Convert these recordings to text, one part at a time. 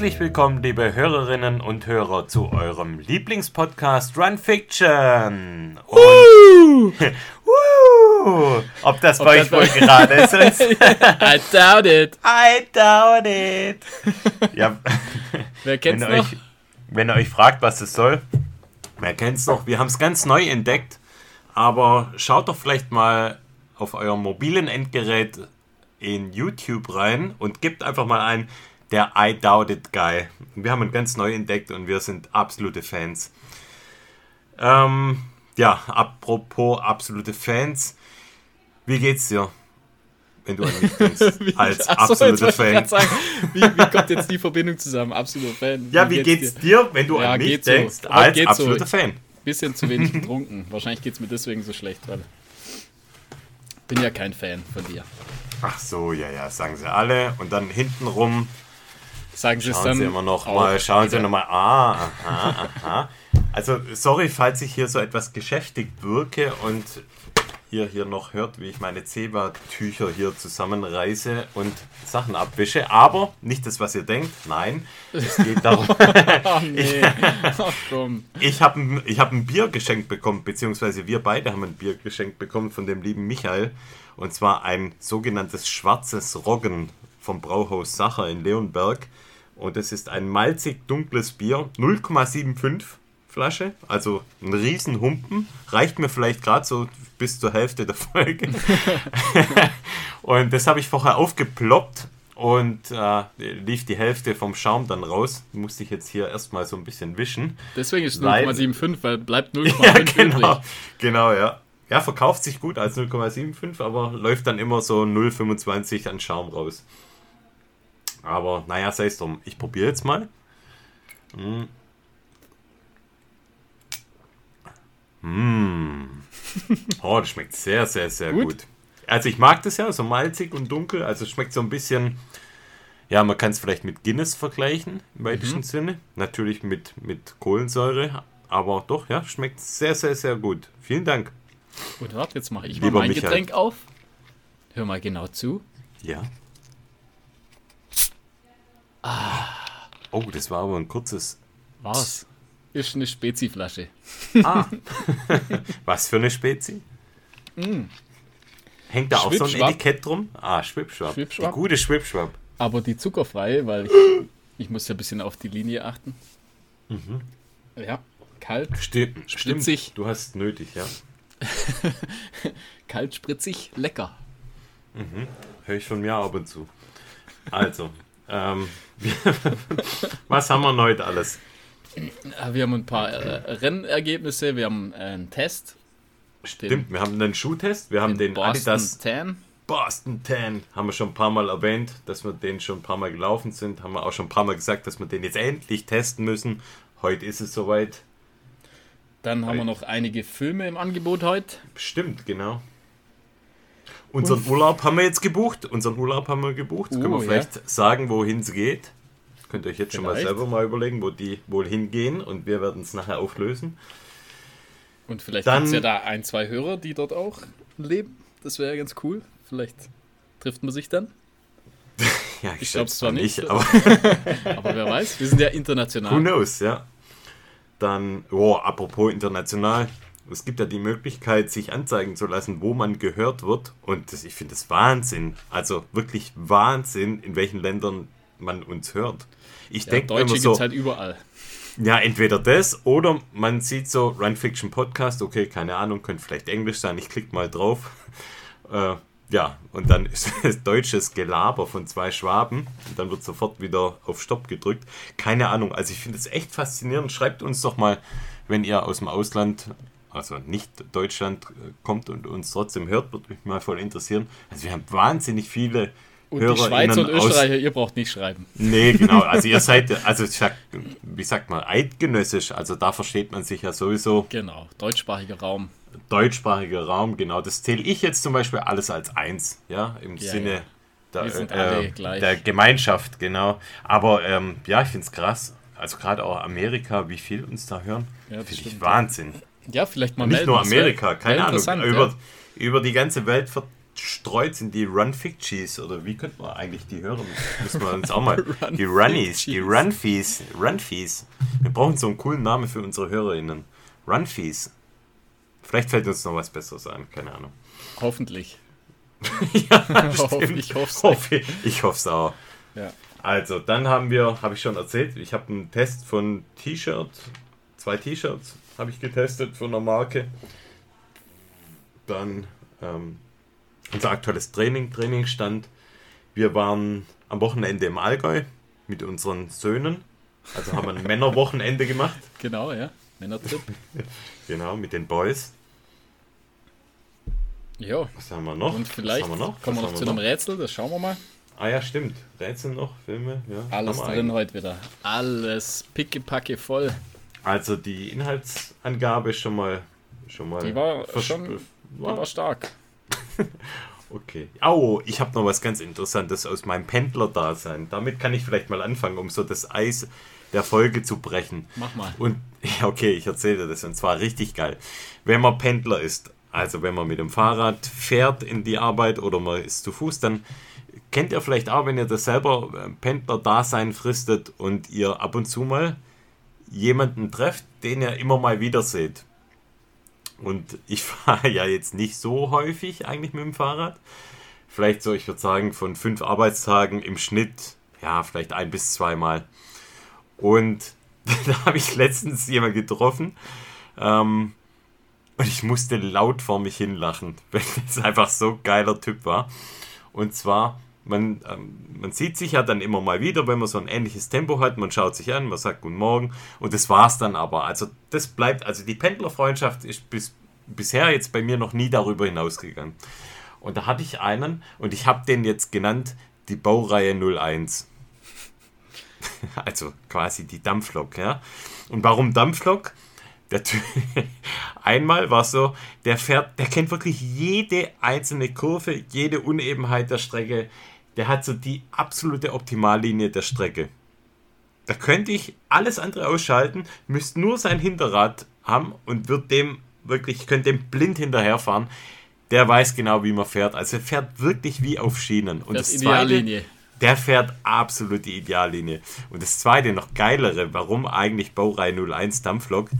Herzlich willkommen, liebe Hörerinnen und Hörer, zu eurem Lieblingspodcast Run Fiction. Und Woo! Ob das Ob bei das euch wohl bei- gerade ist? I doubt it. I doubt it. Ja, Wer wenn kennt's ihr, noch? euch, wenn ihr euch fragt, was es soll, wer kennt's noch? Wir haben es ganz neu entdeckt, aber schaut doch vielleicht mal auf eurem mobilen Endgerät in YouTube rein und gebt einfach mal ein, der I Doubt It Guy. Wir haben ihn ganz neu entdeckt und wir sind absolute Fans. Ähm, ja, apropos absolute Fans, wie geht's dir, wenn du an mich denkst, als Ach so, absoluter Fan? sagen, wie, wie kommt jetzt die Verbindung zusammen? Absoluter Fan. Ja, wie geht's dir, wenn du Ja, an mich so. denkst, Heute als geht's so. absoluter Fan? Bisschen zu wenig getrunken. Wahrscheinlich geht's mir deswegen so schlecht, weil bin ja kein Fan von dir. Ach so, ja, ja, sagen sie alle. Und dann hintenrum Sagen Sie es schauen dann sie immer noch auch mal, schauen sie wieder. noch mal, ah, aha, aha. Also, sorry, falls ich hier so etwas geschäftigt wirke und ihr hier noch hört, wie ich meine Zebra-Tücher hier zusammenreiße und Sachen abwische. Aber nicht das, was ihr denkt. Nein, es geht darum, Ach nee. Ach komm. Ich habe ein, ich hab ein Bier geschenkt bekommen, beziehungsweise wir beide haben ein Bier geschenkt bekommen von dem lieben Michael. Und zwar ein sogenanntes schwarzes Roggen vom Brauhaus Sacher in Leonberg. Und das ist ein malzig dunkles Bier, 0,75 Flasche, also ein Riesenhumpen. Reicht mir vielleicht gerade so bis zur Hälfte der Folge. und das habe ich vorher aufgeploppt und äh, lief die Hälfte vom Schaum dann raus. Musste ich jetzt hier erstmal so ein bisschen wischen. Deswegen ist es Weil- 0,75, weil bleibt 0,5 Ja, übrig. genau. Genau, ja. Ja, verkauft sich gut als 0,75, aber läuft dann immer so 0,25 an Schaum raus. Aber naja, sei es drum. Ich probiere jetzt mal. Mm. Mm. Oh, das schmeckt sehr, sehr, sehr gut. Gut. Also ich mag das ja, so malzig und dunkel. Also es schmeckt so ein bisschen, ja, man kann es vielleicht mit Guinness vergleichen, im weitesten Mhm. Sinne. Natürlich mit, mit Kohlensäure, aber doch, ja, schmeckt sehr, sehr, sehr gut. Vielen Dank. Gut, warte, jetzt mache ich Lieber mal mein Michael. Getränk auf. Hör mal genau zu. Ja. Oh, das war aber ein kurzes. Was? Ist eine Speziflasche. Ah. Was für eine Spezi? Hängt da auch so ein Mm. Etikett drum? Ah, Schwipschwapp. Schwipschwapp. Die gute Schwipschwapp. Aber die zuckerfreie, weil ich, ich muss ja ein bisschen auf die Linie achten. Mhm. Ja, kalt, Stimmt, stimmt. Spritzig. Du hast nötig, ja. kalt, spritzig, lecker. Höre ich von mir ab und zu. Also, ähm, was haben wir heute alles? Wir haben ein paar äh, Rennergebnisse, wir haben einen Test. Stimmt, wir haben einen Schuhtest, wir haben den, Boston Adidas Tan. Boston 10, haben wir schon ein paar Mal erwähnt, dass wir den schon ein paar Mal gelaufen sind, haben wir auch schon ein paar Mal gesagt, dass wir den jetzt endlich testen müssen. Heute ist es soweit. Dann haben wir noch einige Filme im Angebot heute. Stimmt, genau. Unseren Urlaub haben wir jetzt gebucht. Unseren Urlaub haben wir gebucht. Können wir Uh, vielleicht sagen, wohin es geht? Könnt ihr euch jetzt schon mal Vielleicht. selber mal überlegen, wo die wohl hingehen und wir werden es nachher auflösen. Und vielleicht gibt es ja da ein, zwei Hörer, die dort auch leben. Das wäre ja ganz cool. Vielleicht trifft man sich dann. Ja, Ich glaub's schätze zwar mal nicht. aber Aber wer weiß, wir sind ja who international. knows, ja. Dann, oh, apropos international. Es gibt ja die Möglichkeit, sich anzeigen zu lassen, wo man gehört wird. Und das, ich finde das Wahnsinn. Also wirklich Wahnsinn, in welchen Ländern man uns hört. Ich Ja, denke Deutsche immer gibt so, es halt überall. Ja, entweder das oder man sieht so Run Fiction Podcast, okay, keine Ahnung, könnte vielleicht Englisch sein, ich klicke mal drauf. Äh, ja, und dann ist es deutsches Gelaber von zwei Schwaben und dann wird sofort wieder auf Stopp gedrückt. Keine Ahnung, also ich finde es echt faszinierend. Schreibt uns doch mal, wenn ihr aus dem Ausland, also nicht Deutschland, äh, kommt und uns trotzdem hört, würde mich mal voll interessieren. Also wir haben wahnsinnig viele Und die HörerInnen Schweizer und Österreicher, ihr braucht nicht schreiben. Nee, genau. Also ihr seid, also ich sag, wie sagt man, eidgenössisch. Also da versteht man sich ja sowieso. Genau, deutschsprachiger Raum. Deutschsprachiger Raum, genau. Das zähle ich jetzt zum Beispiel alles als eins, ja, im Ja, Sinne ja. Der, äh, gleich. der Gemeinschaft, genau. Aber ähm, ja, ich finde es krass. Also gerade auch Amerika, wie viel uns da hören. Ja, finde ich Wahnsinn. Ja, vielleicht mal Nicht melden. nur Amerika, keine Ahnung. Über, ja. über die ganze Welt ver streut sind die Run Ficties oder wie könnte man eigentlich die hören? Müssen wir uns auch mal. die Runnies, die Runfies, Runfies. Wir brauchen so einen coolen Namen für unsere HörerInnen. Runfies. Vielleicht fällt uns noch was Besseres ein, keine Ahnung. Hoffentlich. ja, ich hoffe es hoffe, Ich hoffe es auch. Ja. Also, dann haben wir, habe ich schon erzählt, ich habe einen Test von T-Shirt, zwei T-Shirts habe ich getestet von einer Marke. Dann ähm, unser aktuelles Training, Trainingsstand. Wir waren am Wochenende im Allgäu mit unseren Söhnen. Also haben wir ein Männerwochenende gemacht. Genau, ja. Männertrip. genau, mit den Boys. Ja. Was haben wir noch? Und vielleicht wir noch? kommen wir noch zu einem Rätsel, das schauen wir mal. Ah ja, stimmt. Rätsel noch, Filme, ja. Alles drin eigentlich. heute wieder. Alles pickepacke voll. Also die Inhaltsangabe schon mal schon mal. Die war schon die war stark. okay. Au, ich habe noch was ganz Interessantes aus meinem Pendler-Dasein. Damit kann ich vielleicht mal anfangen, um so das Eis der Folge zu brechen. Mach mal. Und ja, okay, ich erzähle das und zwar richtig geil. Wenn man Pendler ist, also wenn man mit dem Fahrrad fährt in die Arbeit oder man ist zu Fuß, dann kennt ihr vielleicht auch, wenn ihr das selber äh, Pendler-Dasein fristet und ihr ab und zu mal jemanden trefft, den ihr immer mal wieder seht. Und ich fahre ja jetzt nicht so häufig eigentlich mit dem Fahrrad. Vielleicht so, ich würde sagen, von fünf Arbeitstagen im Schnitt, ja, vielleicht ein bis zweimal. Und da habe ich letztens jemanden getroffen. Ähm, und ich musste laut vor mich hinlachen, weil es einfach so ein geiler Typ war. Und zwar man, ähm, man sieht sich ja dann immer mal wieder, wenn man so ein ähnliches Tempo hat. Man schaut sich an, man sagt Guten Morgen und das war's dann aber. Also das bleibt, also die Pendlerfreundschaft ist bis, bisher jetzt bei mir noch nie darüber hinausgegangen. Und da hatte ich einen und ich habe den jetzt genannt die Baureihe 01. also quasi die Dampflok, ja. Und warum Dampflok? Der typ, einmal war so, der fährt, der kennt wirklich jede einzelne Kurve, jede Unebenheit der Strecke, der hat so die absolute Optimallinie der Strecke. Da könnte ich alles andere ausschalten, müsste nur sein Hinterrad haben und wird dem wirklich, ich könnte dem blind hinterherfahren. Der weiß genau, wie man fährt. Also er fährt wirklich wie auf Schienen. Und das, das Ideallinie. Der fährt absolut die Ideallinie. Und das zweite, noch geilere, warum eigentlich Baureihe 01 Dampflok,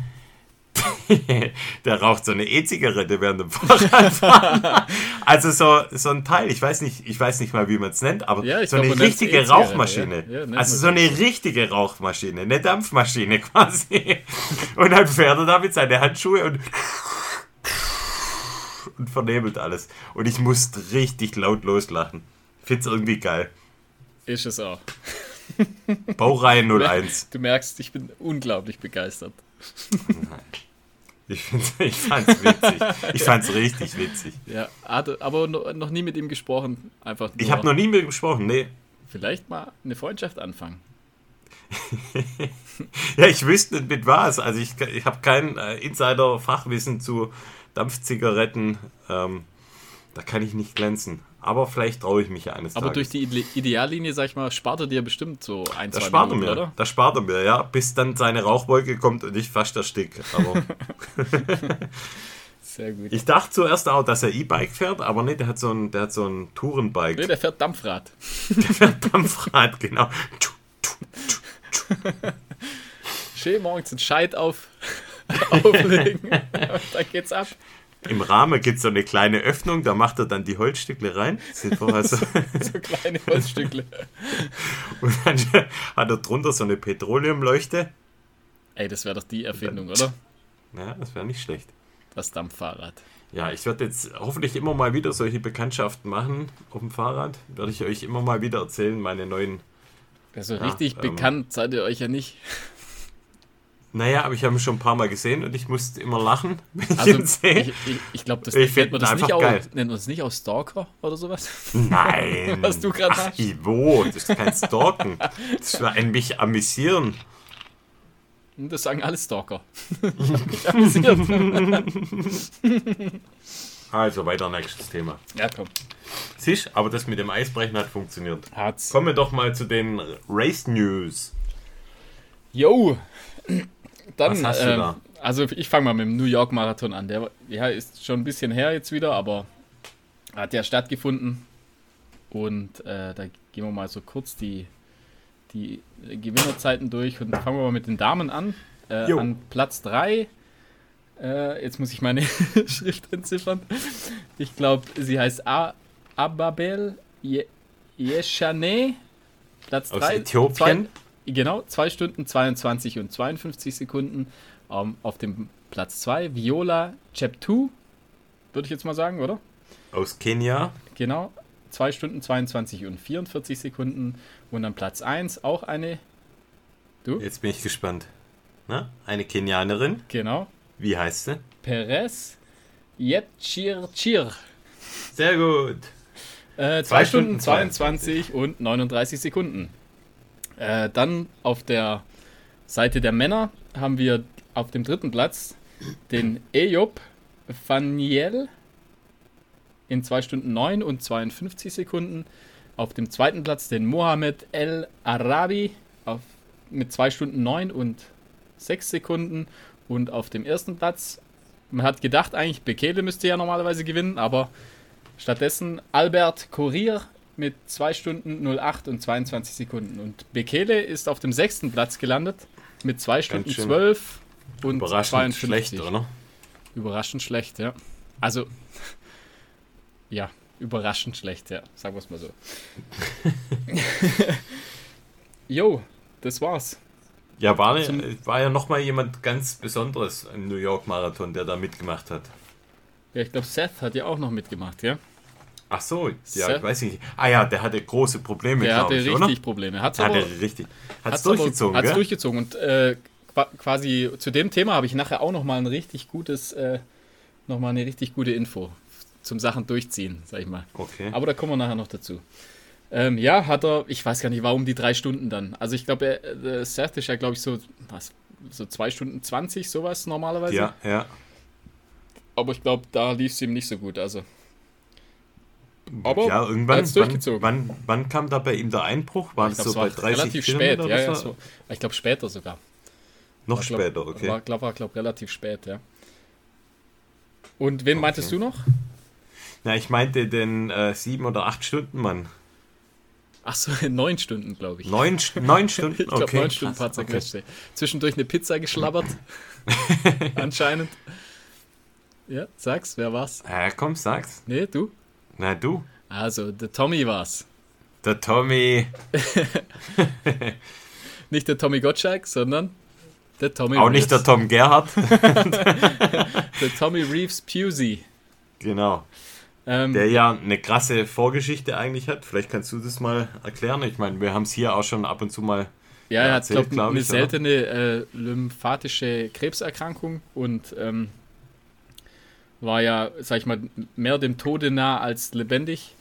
der raucht so eine E-Zigarette während dem Fahrradfahren. also so, so ein Teil, ich weiß nicht, ich weiß nicht mal, wie man es nennt, aber ja, so eine richtige Rauchmaschine. Ja. Ja, also so eine richtige Rauchmaschine, eine Dampfmaschine quasi. Und dann fährt er da mit seinen Handschuhe und und vernebelt alles. Und ich musste richtig laut loslachen. Find's irgendwie geil. Ist es auch. Baureihe 01. Du merkst, ich bin unglaublich begeistert. Ich, ich fand's witzig. Ich fand's richtig witzig. Ja, aber noch nie mit ihm gesprochen. Einfach ich habe noch nie mit ihm gesprochen, nee. Vielleicht mal eine Freundschaft anfangen. ja, ich wüsste nicht mit was. Also ich, ich habe kein äh, Insider-Fachwissen zu Dampfzigaretten. Ähm, da kann ich nicht glänzen. Aber vielleicht traue ich mich ja eines Aber Tages. durch die Ideallinie, sag ich mal, spart er dir bestimmt so ein, das zwei spart Minuten, er mir, oder? Das spart er mir, ja. Bis dann seine Rauchwolke kommt und ich fast erstick. Aber Sehr gut. Ich dachte zuerst auch, dass er E-Bike fährt, aber nee, der hat so ein, der hat so ein Tourenbike. Nee, der fährt Dampfrad. Der fährt Dampfrad, genau. Schön morgens einen Scheit auf, auflegen. dann geht's ab. Im Rahmen gibt es so eine kleine Öffnung, da macht er dann die Holzstückle rein. Sind vorher so, so kleine Holzstückle. Und dann hat er drunter so eine Petroleumleuchte. Ey, das wäre doch die Erfindung, oder? Ja, das wäre nicht schlecht. Das Dampffahrrad. Ja, ich werde jetzt hoffentlich immer mal wieder solche Bekanntschaften machen auf dem Fahrrad. Werde ich euch immer mal wieder erzählen, meine neuen. Also ja, richtig ähm, bekannt seid ihr euch ja nicht. Naja, aber ich habe ihn schon ein paar Mal gesehen und ich musste immer lachen, wenn ich also, ihn sehe. Ich, ich, ich glaube, das ich nennt man das nicht. Auch, nennt man das nicht auch Stalker oder sowas? Nein. Was du gerade hast. Ivo, das ist kein Stalken. Das ist ein mich amüsieren. Das sagen alle Stalker. mich amüsiert. also weiter, nächstes Thema. Ja, komm. Siehst aber das mit dem Eisbrechen hat funktioniert. Hat's. Kommen wir doch mal zu den Race News. Yo, dann, Was hast du äh, da? Also ich fange mal mit dem New York Marathon an. Der ja, ist schon ein bisschen her jetzt wieder, aber Hat ja stattgefunden. Und äh, da gehen wir mal so kurz die, die Gewinnerzeiten durch und fangen wir mal mit den Damen an. Äh, an Platz 3. Äh, jetzt muss ich meine Schrift entziffern. Ich glaube, sie heißt A Ababel Yeshane. Platz 3. Äthiopien. Zwei, genau, 2 Stunden 22 und 52 Sekunden. Ähm, auf dem Platz 2 Viola Cheptu, würde ich jetzt mal sagen, oder? Aus Kenia. Genau, 2 Stunden 22 und 44 Sekunden. Und am Platz 1 auch eine. Du? Jetzt bin ich gespannt. Na, eine Kenianerin. Genau. Wie heißt sie? Perez Yetchirchir. Sehr gut. 2 äh, Stunden, Stunden 22 22 und 39 Sekunden. Äh, dann auf der Seite der Männer haben wir auf dem dritten Platz den Ejob Faniel in 2 Stunden 9 und 52 Sekunden. Auf dem zweiten Platz den Mohamed El Arabi auf, mit 2 Stunden 9 und 6 Sekunden. Und auf dem ersten Platz, man hat gedacht eigentlich, Bekele müsste ja normalerweise gewinnen, aber stattdessen Albert Courier mit 2 Stunden 08 und 22 Sekunden. Und Bekele ist auf dem sechsten Platz gelandet mit 2 Stunden 12 und Überraschend 52. schlecht, oder? Überraschend schlecht, ja. Also, ja, überraschend schlecht, ja. Sagen wir es mal so. Jo, das war's. Ja, war, war ja nochmal jemand ganz Besonderes im New York Marathon, der da mitgemacht hat. Ja, ich glaube, Seth hat ja auch noch mitgemacht, ja? Ach so, ja, Seth? ich weiß nicht. Ah ja, der hatte große Probleme, Der hatte ich, richtig oder? Probleme. Hat's hatte aber, richtig. Hat's, hat's durchgezogen, Hat es durchgezogen und äh, quasi zu dem Thema habe ich nachher auch nochmal ein richtig gutes, äh, nochmal eine richtig gute Info zum Sachen durchziehen, sag ich mal. Okay. Aber da kommen wir nachher noch dazu. Ähm, ja, hat er, ich weiß gar nicht, warum die drei Stunden dann. Also ich glaube, äh, Seth ist ja, glaube ich, so, was, so zwei Stunden 20, sowas normalerweise. Ja, ja. Aber ich glaube, da lief es ihm nicht so gut. Also. Aber ja, irgendwann. Wann, wann, wann, kam da bei ihm der Einbruch? War es so bei 30 relativ spät, ja, ja, so. Ich glaube später sogar. Noch war, später, glaub, okay. War, glaube glaub, relativ spät, ja. Und wen okay. meintest du noch? Na, ich meinte den äh, sieben oder acht Stunden Mann. Ach so, neun Stunden, glaube ich. Neun, neun Stunden? ich glaube, okay. neun Stunden Fahrt okay. Zwischendurch eine Pizza geschlabbert. Anscheinend. Ja, sag's, wer war's? Ja, komm, sag's. Nee, du? Na, du. Also, der Tommy war's. Der Tommy. nicht der Tommy Gottschalk, sondern der Tommy Auch Reeves. nicht der Tom Gerhardt. der Tommy Reeves Pusey. Genau. Ähm, der ja eine krasse Vorgeschichte eigentlich hat. Vielleicht kannst du das mal erklären. Ich meine, wir haben es hier auch schon ab und zu mal. Ja, er hat, glaube glaub, eine seltene äh, lymphatische Krebserkrankung und ähm, war ja, sag ich mal, mehr dem Tode nah als lebendig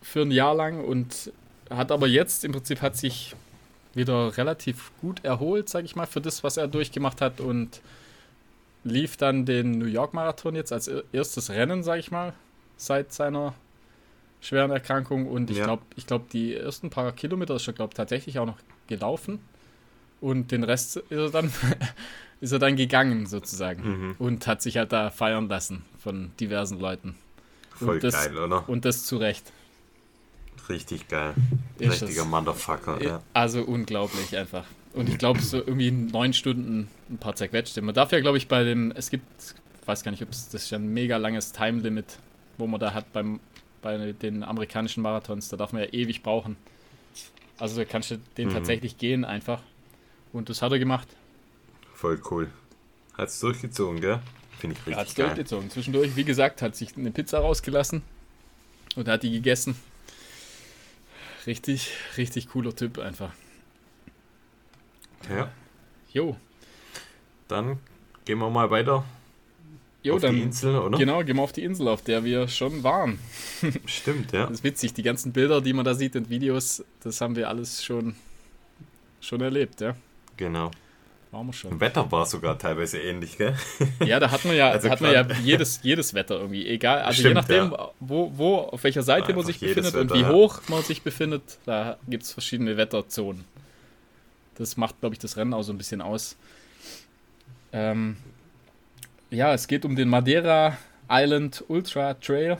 für ein Jahr lang und hat aber jetzt im Prinzip hat sich wieder relativ gut erholt, sag ich mal, für das, was er durchgemacht hat und lief dann den New York Marathon jetzt als erstes Rennen, sag ich mal, seit seiner schweren Erkrankung und ich ja. glaube, ich glaube, die ersten paar Kilometer ist er, glaube tatsächlich auch noch gelaufen und den Rest ist er dann ist er dann gegangen sozusagen mhm. und hat sich halt da feiern lassen von diversen Leuten. Voll das, geil, oder? Und das zu Recht. Richtig geil. Ist Richtiger es. Motherfucker, ja. Also unglaublich einfach. Und ich glaube, so irgendwie neun Stunden ein paar zerquetschte. Man darf ja, glaube ich, bei dem, es gibt, ich weiß gar nicht, ob es das ist ja ein mega langes Time-Limit, wo man da hat beim, bei den amerikanischen Marathons. Da darf man ja ewig brauchen. Also da kannst du den mhm. tatsächlich gehen einfach. Und das hat er gemacht. Voll cool. Hat es durchgezogen, gell? Finde ich richtig Hat's geil. durchgezogen. Zwischendurch, wie gesagt, hat sich eine Pizza rausgelassen und hat die gegessen. Richtig, richtig cooler Typ einfach. Ja. Jo. Dann gehen wir mal weiter. Jo, auf dann, die Insel, oder? Genau, gehen wir auf die Insel, auf der wir schon waren. Stimmt, ja. Das ist witzig, die ganzen Bilder, die man da sieht und Videos, das haben wir alles schon, schon erlebt, ja. Genau. Waren wir schon. Wetter war sogar teilweise ähnlich, gell? Ja, da hat man ja, also hat man ja jedes, jedes Wetter irgendwie. Egal, also Stimmt, je nachdem, ja. wo, wo, auf welcher Seite ja, man sich befindet Wetter, und wie hoch man sich befindet, da gibt es verschiedene Wetterzonen. Das macht, glaube ich, das Rennen auch so ein bisschen aus. Ähm, ja, es geht um den Madeira Island Ultra Trail.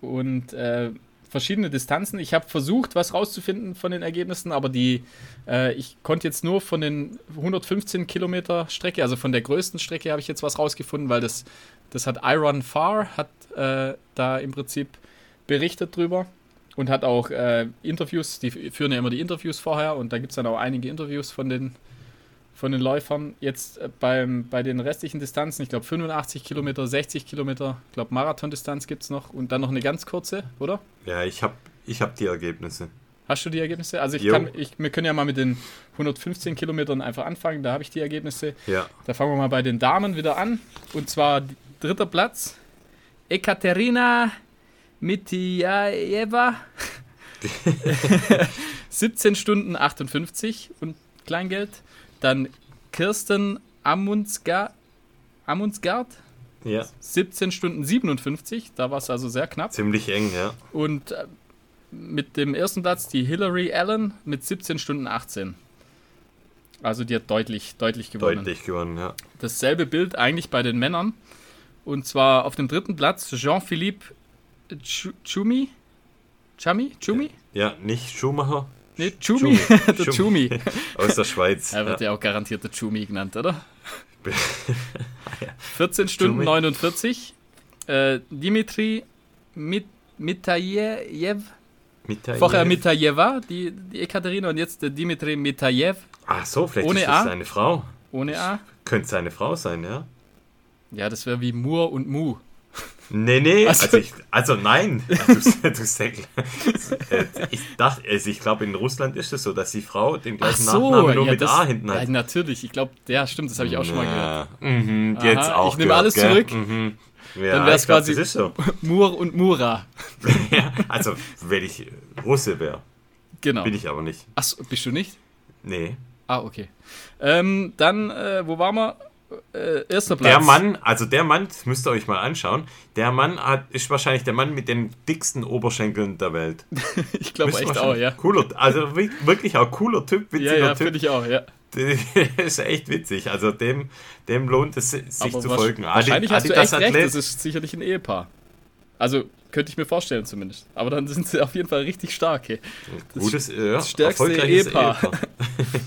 und äh, verschiedene Distanzen. Ich habe versucht, was rauszufinden von den Ergebnissen, aber die, äh, ich konnte jetzt nur von den 115 Kilometer Strecke, also von der größten Strecke, habe ich jetzt was rausgefunden, weil das, das hat Iron Far, hat äh, da im Prinzip berichtet drüber und hat auch äh, Interviews, die führen ja immer die Interviews vorher und da gibt es dann auch einige Interviews von den von den Läufern. Jetzt äh, beim, bei den restlichen Distanzen, ich glaube 85 Kilometer, 60 Kilometer, ich glaube Marathondistanz gibt es noch und dann noch eine ganz kurze, oder? Ja, ich habe ich hab die Ergebnisse. Hast du die Ergebnisse? Also ich jo. kann, ich, wir können ja mal mit den 115 Kilometern einfach anfangen, da habe ich die Ergebnisse. Ja. Da fangen wir mal bei den Damen wieder an. Und zwar dritter Platz, Ekaterina Mitiaeva. 17 Stunden 58 und Kleingeld. Dann Kirsten Amundsgaard. Amundsgaard? Ja. 17 Stunden 57, da war es also sehr knapp. Ziemlich eng, ja. Und äh, mit dem ersten Platz die Hillary Allen mit 17 Stunden 18. Also die hat deutlich, deutlich gewonnen. Deutlich gewonnen, ja. Dasselbe Bild eigentlich bei den Männern. Und zwar auf dem dritten Platz Jean-Philippe Chumi. Chami? Chumi? Ja, nicht Schumacher, Nee, Chumi. Chumi. der Chumi. Aus der Schweiz. Er wird ja, ja auch garantiert der Chumi genannt, oder? 14 Stunden Chumi. 49. Äh, Dimitri Mit Mitajev. Mitajev. Vorher Mitajeva, die, die Ekaterina, und jetzt der Dimitri Mitajev. Ach so, vielleicht Ohne ist das A. seine Frau. Ohne A. Könnte seine Frau sein, ja? Ja, das wäre wie Mur und Mu. Nee, nee, also, also, ich, also nein. Also, du, Säckl. Äh, ich dachte, also ich glaube, in Russland ist es so, dass die Frau den gleichen so, Nachnamen nur ja, mit das, A hinten hat. Ja, natürlich. Ich glaube, ja, stimmt, das habe ich auch schon mal gehört. Mhm, jetzt auch. Ich nehme alles gell? zurück. Mhm. Ja, Dann wäre es quasi glaub, so. Mur und Mura. ja, also, wenn ich Russe wäre. Genau. Bin ich aber nicht. Achso, bist du nicht? Nee. Ah, okay. Ähm, dann, äh, wo waren wir? Äh, erster Platz. Der Mann, also der Mann, das müsst ihr euch mal anschauen, der Mann hat, ist wahrscheinlich der Mann mit den dicksten Oberschenkeln der Welt. ich glaube echt auch, ja. Cooler, also wirklich auch cooler Typ, witziger ja, ja, Typ. finde ich auch, ja. Das ist echt witzig. Also dem, dem lohnt es sich Aber zu folgen. Wahrscheinlich Adi, hast du echt recht, das ist sicherlich ein Ehepaar. Also könnte ich mir vorstellen zumindest. Aber dann sind sie auf jeden Fall richtig stark. Hey. Das, Gutes, ja, das stärkste Ehepaar. Ehepaar.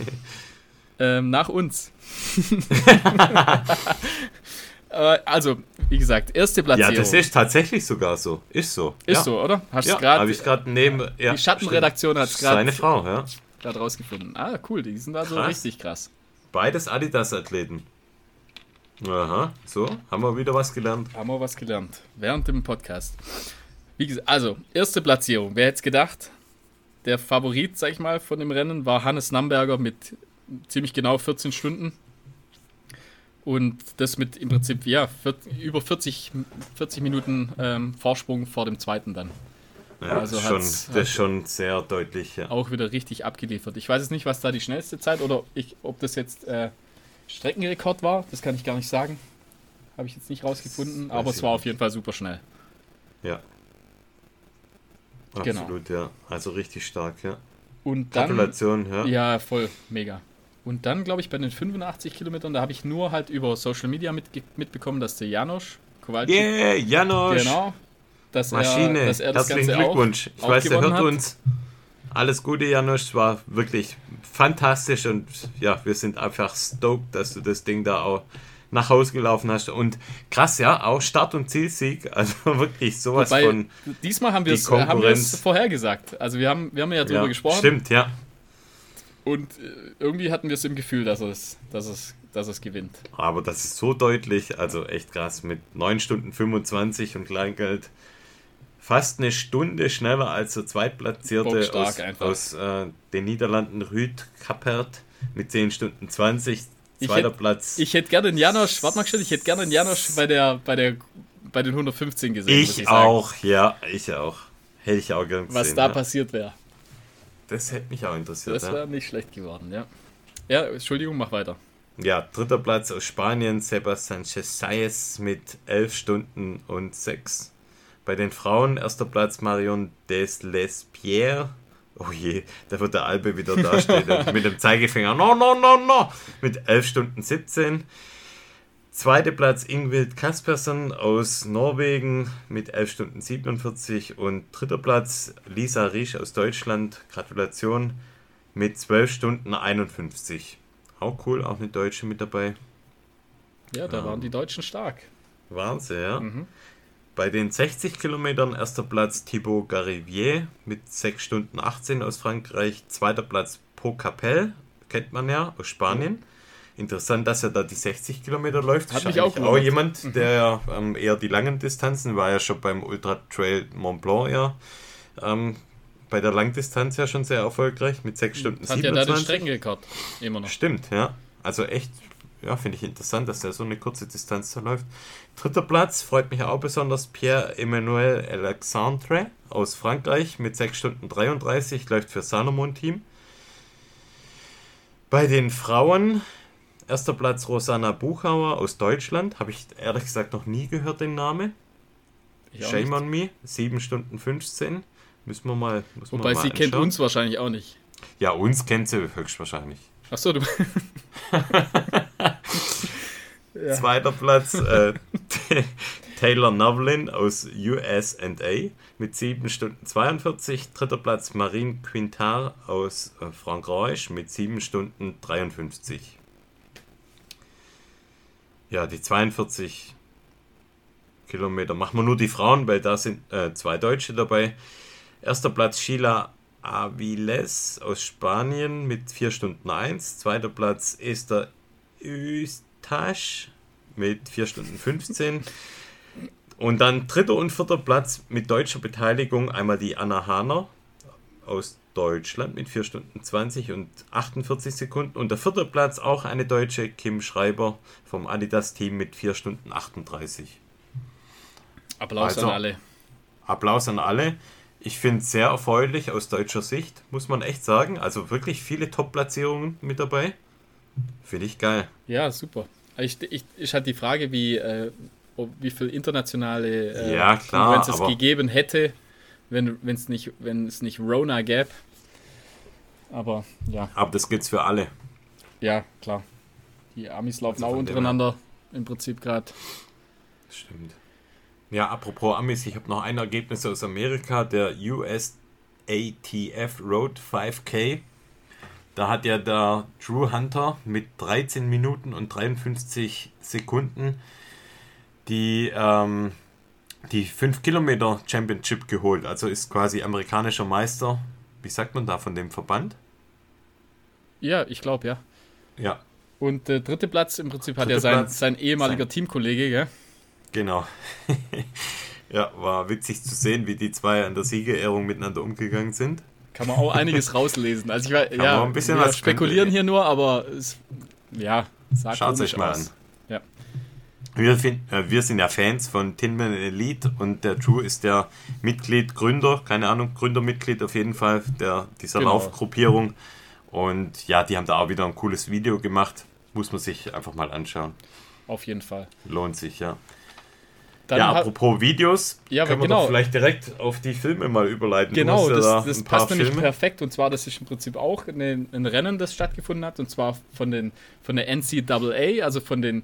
ähm, nach uns. also, wie gesagt, erste Platzierung. Ja, das ist tatsächlich sogar so. Ist so. Ist ja. so, oder? Hast ja, habe ich gerade neben. Ja, die Schattenredaktion hat es gerade. Seine Frau, ja. Gerade rausgefunden. Ah, cool, die sind also krass. richtig krass. Beides Adidas-Athleten. Aha, so, haben wir wieder was gelernt. Haben wir was gelernt. Während dem Podcast. Wie gesagt, also, erste Platzierung. Wer hätte es gedacht? Der Favorit, sag ich mal, von dem Rennen war Hannes Namberger mit ziemlich genau 14 Stunden. Und das mit im Prinzip, ja, über 40, 40 Minuten ähm, Vorsprung vor dem zweiten dann. Ja, also schon, das ist schon sehr deutlich. Ja. Auch wieder richtig abgeliefert. Ich weiß jetzt nicht, was da die schnellste Zeit oder ich, ob das jetzt äh, Streckenrekord war, das kann ich gar nicht sagen. Habe ich jetzt nicht rausgefunden, aber es war auf jeden Fall super schnell. Ja. Genau. Absolut, genau. ja. Also richtig stark, ja. Und dann, Gratulation, ja. Ja, voll, mega. Und dann, glaube ich, bei den 85 Kilometern, da habe ich nur halt über Social Media mit, mitbekommen, dass der Janosch Kowalczyk. Yeah, Janosch! Genau. Dass Maschine. Er, dass er das Herzlichen Ganze Glückwunsch. Auch, ich weiß, er hört hat. uns. Alles Gute, Janosch. War wirklich fantastisch und ja, wir sind einfach stoked, dass du das Ding da auch nach Hause gelaufen hast. Und krass, ja, auch Start- und Zielsieg. Also wirklich sowas Wobei, von. Diesmal haben wir es vorhergesagt. Also wir haben, wir haben ja drüber ja, gesprochen. Stimmt, ja. Und äh, irgendwie hatten wir es im Gefühl, dass es, dass es, dass es gewinnt. Aber das ist so deutlich, also echt krass, mit 9 Stunden 25 und Kleingeld. Fast eine Stunde schneller als der Zweitplatzierte aus, aus äh, den Niederlanden Rüd Kappert mit 10 Stunden 20. Zweiter ich Platz. Ich hätte gerne den Janosch, warte mal schnell, ich hätte gerne den Janosch bei der, bei der, bei den 115 gesehen. Ich, ich auch, ja, ich auch. Hätte ich auch gerne gesehen. Was da ja. passiert wäre. Das hätte mich auch interessiert. Das wäre ja. nicht schlecht geworden, ja. Ja, Entschuldigung, mach weiter. Ja, dritter Platz aus Spanien, Sebastian Chesayes mit 11 Stunden und 6. Bei den Frauen erster Platz Marion Deslespierre. Oh je, da wird der Albe wieder dastehen mit dem Zeigefinger. No, no, no, no. Mit 11 Stunden 17. Zweiter Platz Ingvild Kaspersen aus Norwegen mit 11 Stunden 47 und dritter Platz Lisa Riesch aus Deutschland, Gratulation, mit 12 Stunden 51. Auch cool, auch eine Deutsche mit dabei. Ja, da ja. waren die Deutschen stark. Waren sie, ja. Mhm. Bei den 60 Kilometern erster Platz Thibaut Garivier mit 6 Stunden 18 aus Frankreich. Zweiter Platz Po Capel, kennt man ja, aus Spanien. Mhm Interessant, dass er da die 60 Kilometer läuft. Hat mich auch, auch jemand, mhm. der ähm, eher die langen Distanzen, war ja schon beim Ultra Trail Mont Blanc ja ähm, bei der Langdistanz ja schon sehr erfolgreich mit 6 Stunden Hat 27. ja da den Streckenrekord immer noch. Stimmt, ja. Also echt, ja, finde ich interessant, dass der so eine kurze Distanz da läuft. Dritter Platz freut mich auch besonders Pierre-Emmanuel Alexandre aus Frankreich mit 6 Stunden 33, läuft für Salomon Team. Bei den Frauen Erster Platz Rosanna Buchauer aus Deutschland. Habe ich ehrlich gesagt noch nie gehört, den Namen. Shame nicht. on me. 7 Stunden 15. Müssen wir mal. Müssen Wobei wir mal sie anschauen. kennt uns wahrscheinlich auch nicht. Ja, uns kennt sie höchstwahrscheinlich. Achso, du. ja. Zweiter Platz äh, Taylor Novlin aus USA mit 7 Stunden 42. Dritter Platz Marine Quintard aus äh, Frankreich mit 7 Stunden 53. Ja, die 42 Kilometer machen wir nur die Frauen, weil da sind äh, zwei Deutsche dabei. Erster Platz Sheila Aviles aus Spanien mit 4 Stunden 1. Zweiter Platz Esther Eustache mit 4 Stunden 15. Und dann dritter und vierter Platz mit deutscher Beteiligung einmal die Anna Hahner aus Deutschland mit 4 Stunden 20 und 48 Sekunden. Und der vierte Platz auch eine Deutsche, Kim Schreiber vom Adidas-Team mit 4 Stunden 38. Applaus also, an alle. Applaus an alle. Ich finde es sehr erfreulich aus deutscher Sicht, muss man echt sagen. Also wirklich viele Top-Platzierungen mit dabei. Finde ich geil. Ja, super. Ich, ich, ich hatte die Frage, wie, äh, wie viel internationale äh, ja, klar, es gegeben hätte, wenn es nicht, wenn es nicht Rona gäbe. Aber ja. Aber das gibt's für alle. Ja, klar. Die Amis laufen also auch untereinander im Prinzip gerade. Stimmt. Ja, apropos Amis, ich habe noch ein Ergebnis aus Amerika, der US ATF Road 5K. Da hat ja der Drew Hunter mit 13 Minuten und 53 Sekunden die ähm, die 5 Kilometer Championship geholt. Also ist quasi amerikanischer Meister. Wie sagt man da von dem Verband? Ja, ich glaube, ja. Ja. Und der dritte Platz im Prinzip dritte hat ja sein, sein ehemaliger sein. Teamkollege, gell? Genau. ja, war witzig zu sehen, wie die zwei an der Siegerehrung miteinander umgegangen sind. Kann man auch einiges rauslesen. Also ich war, Kann ja, ein bisschen was spekulieren könnte, hier nur, aber es, ja, sagt Schaut euch mal aus. an. Wir, find, äh, wir sind ja Fans von Tinman Elite und der Drew ist der Mitglied, Gründer, keine Ahnung, Gründermitglied auf jeden Fall der, dieser genau. Laufgruppierung. Und ja, die haben da auch wieder ein cooles Video gemacht. Muss man sich einfach mal anschauen. Auf jeden Fall. Lohnt sich, ja. Dann ja, apropos Videos, ja, können wir genau. doch vielleicht direkt auf die Filme mal überleiten. Genau, das, da das passt Filme. nämlich perfekt. Und zwar, das ist im Prinzip auch ein, ein Rennen, das stattgefunden hat. Und zwar von, den, von der NCAA, also von den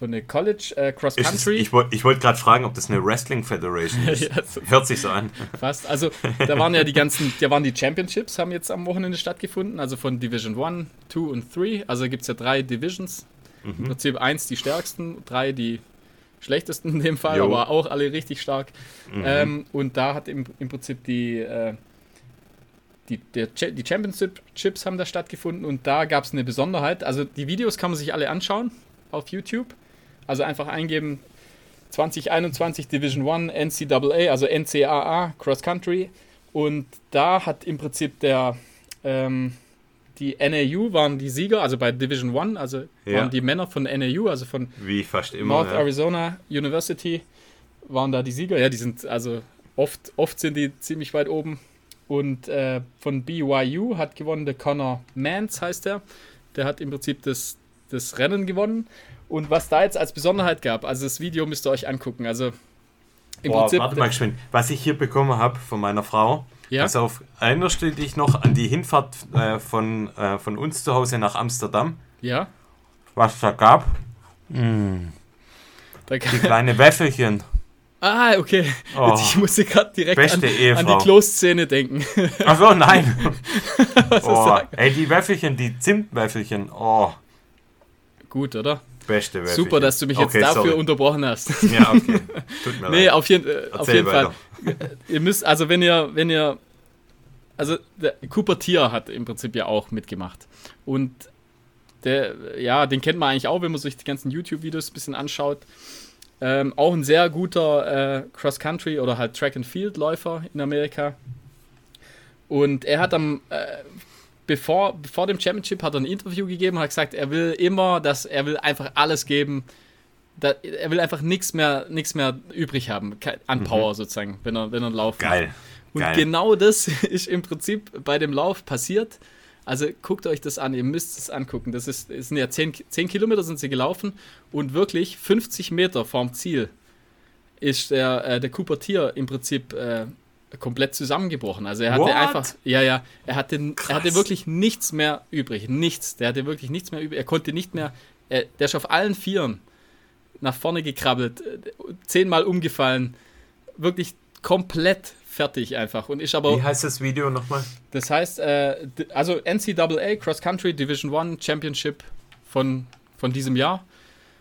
von der College äh, Cross Country. ich wollte ich wollt gerade fragen, ob das eine Wrestling Federation ist. ja, so Hört sich so an. Fast. Also da waren ja die ganzen, da waren die Championships, haben jetzt am Wochenende stattgefunden, also von Division 1, 2 und 3. Also gibt es ja drei Divisions. Mhm. Im Prinzip eins die stärksten, drei die schlechtesten in dem Fall, jo. aber auch alle richtig stark. Mhm. Ähm, und da hat im, im Prinzip die, äh, die, der, die Championships haben da stattgefunden und da gab es eine Besonderheit. Also die Videos kann man sich alle anschauen auf YouTube. Also einfach eingeben 2021 Division 1 NCAA, also NCAA Cross Country. Und da hat im Prinzip der ähm, die NAU waren die Sieger, also bei Division 1, also ja. waren die Männer von NAU, also von Wie fast immer, North ja. Arizona University, waren da die Sieger. Ja, die sind also oft, oft sind die ziemlich weit oben. Und äh, von BYU hat gewonnen der Connor Mans, heißt er. Der hat im Prinzip das, das Rennen gewonnen. Und was da jetzt als Besonderheit gab, also das Video müsst ihr euch angucken. Also im Boah, Prinzip. Warte mal geschwind. Was ich hier bekommen habe von meiner Frau. Ja. Pass auf, erinnerst du dich noch an die Hinfahrt äh, von, äh, von uns zu Hause nach Amsterdam? Ja. Was da gab? Mm. Die kleine Wäffelchen. Ah, okay. Oh, ich musste gerade direkt an, an, die Kloszene denken. Achso, nein. oh, ey, die Wäffelchen, die Zimtwäffelchen. Oh. Gut, oder? Beste Wäffelchen. Super, dass du mich jetzt okay, dafür sorry. unterbrochen hast. Ja, okay. Tut mir nee, leid. auf jeden, äh, auf jeden Fall. Ihr müsst, also wenn ihr, wenn ihr, also der Cooper Tier hat im Prinzip ja auch mitgemacht. Und der, ja, den kennt man eigentlich auch, wenn man sich die ganzen YouTube-Videos ein bisschen anschaut. Ähm, auch ein sehr guter äh, Cross-Country oder halt Track-and-Field-Läufer in Amerika. Und er hat am, äh, bevor, bevor dem Championship hat er ein Interview gegeben und hat gesagt, er will immer, dass er will einfach alles geben. Da, er will einfach nichts mehr, nichts mehr übrig haben an mhm. Power mhm. sozusagen, wenn er, wenn er laufen Geil. Und Geil. genau das ist im Prinzip bei dem Lauf passiert. Also guckt euch das an, ihr müsst es angucken. Das, ist, sind ja 10, 10 Kilometer sind sie gelaufen und wirklich 50 Meter vorm Ziel ist der, äh, der Cooper Tier im Prinzip äh, komplett zusammengebrochen. Also er hatte What? einfach, ja, ja, er hatte, er hatte wirklich nichts mehr übrig. Nichts. Der hatte wirklich nichts mehr übrig. Er konnte nicht mehr, er, der ist auf allen Vieren nach vorne gekrabbelt, zehnmal umgefallen. Wirklich komplett fertig einfach. Und ich aber. Wie heißt das Video nochmal? Das heißt, äh, also NCAA Cross Country Division One Championship von, von diesem Jahr.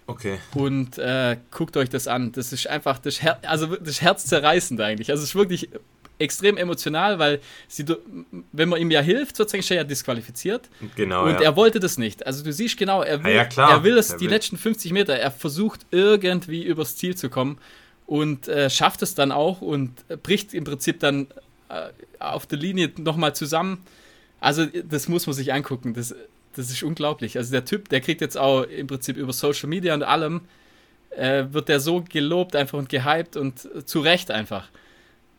Okay. Und äh, guckt euch das an. Das ist einfach, das, Her also das ist herzzerreißend eigentlich. Also es ist wirklich extrem emotional, weil sie, wenn man ihm ja hilft, sozusagen ist er ja disqualifiziert. Genau. Und ja. er wollte das nicht. Also du siehst genau, er will, ja, ja, er will es die will. letzten 50 Meter. Er versucht irgendwie übers Ziel zu kommen und äh, schafft es dann auch und bricht im Prinzip dann äh, auf der Linie nochmal zusammen. Also das muss man sich angucken. Das, das ist unglaublich. Also der Typ, der kriegt jetzt auch im Prinzip über Social Media und allem, äh, wird der so gelobt einfach und gehypt und äh, zu Recht einfach.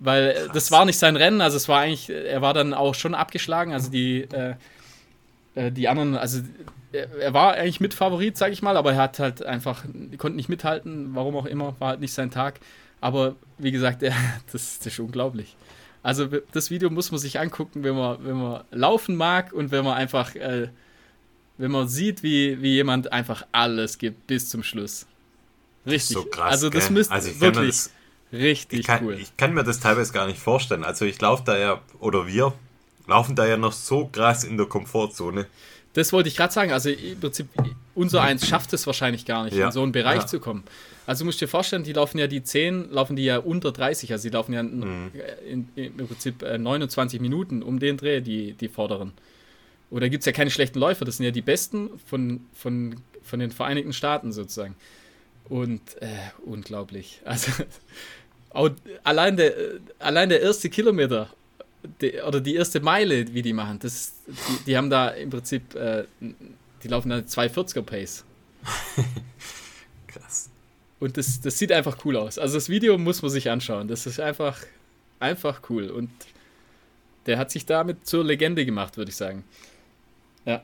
Weil äh, Krass. das war nicht sein Rennen, also es war eigentlich, er war dann auch schon abgeschlagen, also die, äh, äh die anderen, also er war eigentlich Mitfavorit, sag ich mal, aber er hat halt einfach, konnte nicht mithalten, warum auch immer, war halt nicht sein Tag. Aber wie gesagt, er, das, das ist unglaublich. Also das Video muss man sich angucken, wenn man, wenn man laufen mag und wenn man einfach, äh, wenn man sieht, wie, wie jemand einfach alles gibt bis zum Schluss. Richtig. So krass, also das müsste also wirklich richtig ich kann, cool. Ich kann mir das teilweise gar nicht vorstellen. Also ich laufe da ja, oder wir laufen da ja noch so krass in der Komfortzone. Das wollte ich gerade sagen. Also im Prinzip, unser Eins schafft es wahrscheinlich gar nicht, ja. in so einen Bereich ja. zu kommen. Also du musst dir vorstellen, die laufen ja die 10, laufen die ja unter 30, also die laufen ja mhm. in, in, im Prinzip 29 äh, Minuten um den Dreh, die, die vorderen. Oder gibt es ja keine schlechten Läufer, das sind ja die besten von, von, von den Vereinigten Staaten sozusagen. Und äh, unglaublich. Also auch, allein, der, allein der erste Kilometer die, oder die erste Meile, wie die machen, das, die, die haben da im Prinzip, äh, die laufen da 240er Pace. Krass. Und das, das sieht einfach cool aus. Also das Video muss man sich anschauen. Das ist einfach, einfach cool. Und der hat sich damit zur Legende gemacht, würde ich sagen. Ja.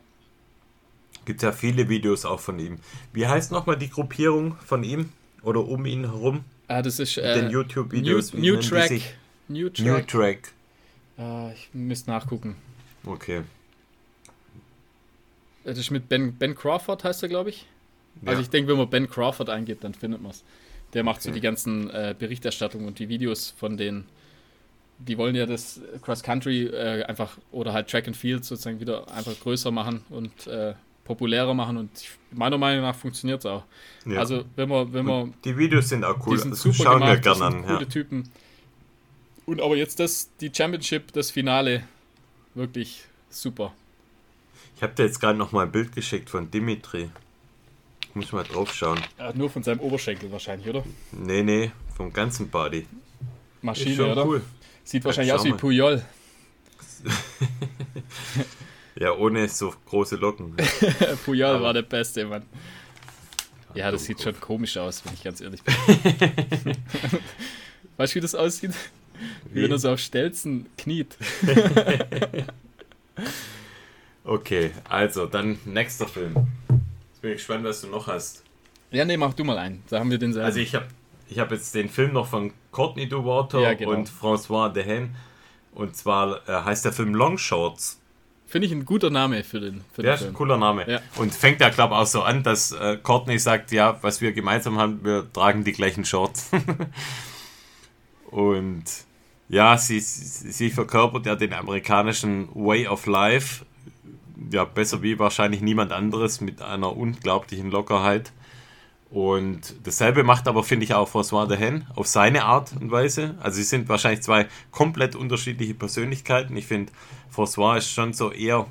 Gibt ja viele Videos auch von ihm. Wie heißt nochmal die Gruppierung von ihm oder um ihn herum? Ah, das ist äh, den YouTube-Videos. New, New Track. New Track. New Track. Uh, ich müsste nachgucken. Okay. Das ist mit Ben, ben Crawford, heißt er, glaube ich. Ja. Also ich denke, wenn man Ben Crawford eingibt, dann findet man es. Der macht okay. so die ganzen äh, Berichterstattungen und die Videos von den. Die wollen ja das Cross Country äh, einfach oder halt Track and Field sozusagen wieder einfach größer machen und äh, populärer machen und meiner Meinung nach funktioniert es auch. Ja. Also wenn man, wenn man. Die Videos sind auch cool. Die sind super Schauen gemacht, wir gerne an. Coole ja. Typen. Und aber jetzt das, die Championship, das Finale, wirklich super. Ich habe dir jetzt gerade noch mal ein Bild geschickt von Dimitri. Muss mal drauf schauen. Ja, nur von seinem Oberschenkel wahrscheinlich, oder? Nee, nee, vom ganzen Body. Maschine, oder? Cool. Sieht ja, wahrscheinlich aus wie Puyol. ja, ohne so große Locken. Aber war der Beste, Mann. Ja, das sieht schon komisch aus, wenn ich ganz ehrlich bin. weißt du, wie das aussieht? Wie, wenn er so auf Stelzen kniet. okay, also dann nächster Film. Jetzt bin ich gespannt, was du noch hast. Ja, nee, mach du mal einen. Da haben wir den selber. Also ich habe ich hab jetzt den Film noch von Courtney Duwater ja, genau. und François Dehaene. Und zwar äh, heißt der Film Long Shorts. Finde ich ein guter Name für den, für den ja, Film. ist ein cooler Name. Ja. Und fängt ja, glaube ich, auch so an, dass äh, Courtney sagt, ja, was wir gemeinsam haben, wir tragen die gleichen Shorts. und ja, sie, sie verkörpert ja den amerikanischen Way of Life. Ja, besser wie wahrscheinlich niemand anderes mit einer unglaublichen Lockerheit. Und dasselbe macht aber, finde ich, auch François de Hen auf seine Art und Weise. Also sie sind wahrscheinlich zwei komplett unterschiedliche Persönlichkeiten. Ich finde, François ist schon so eher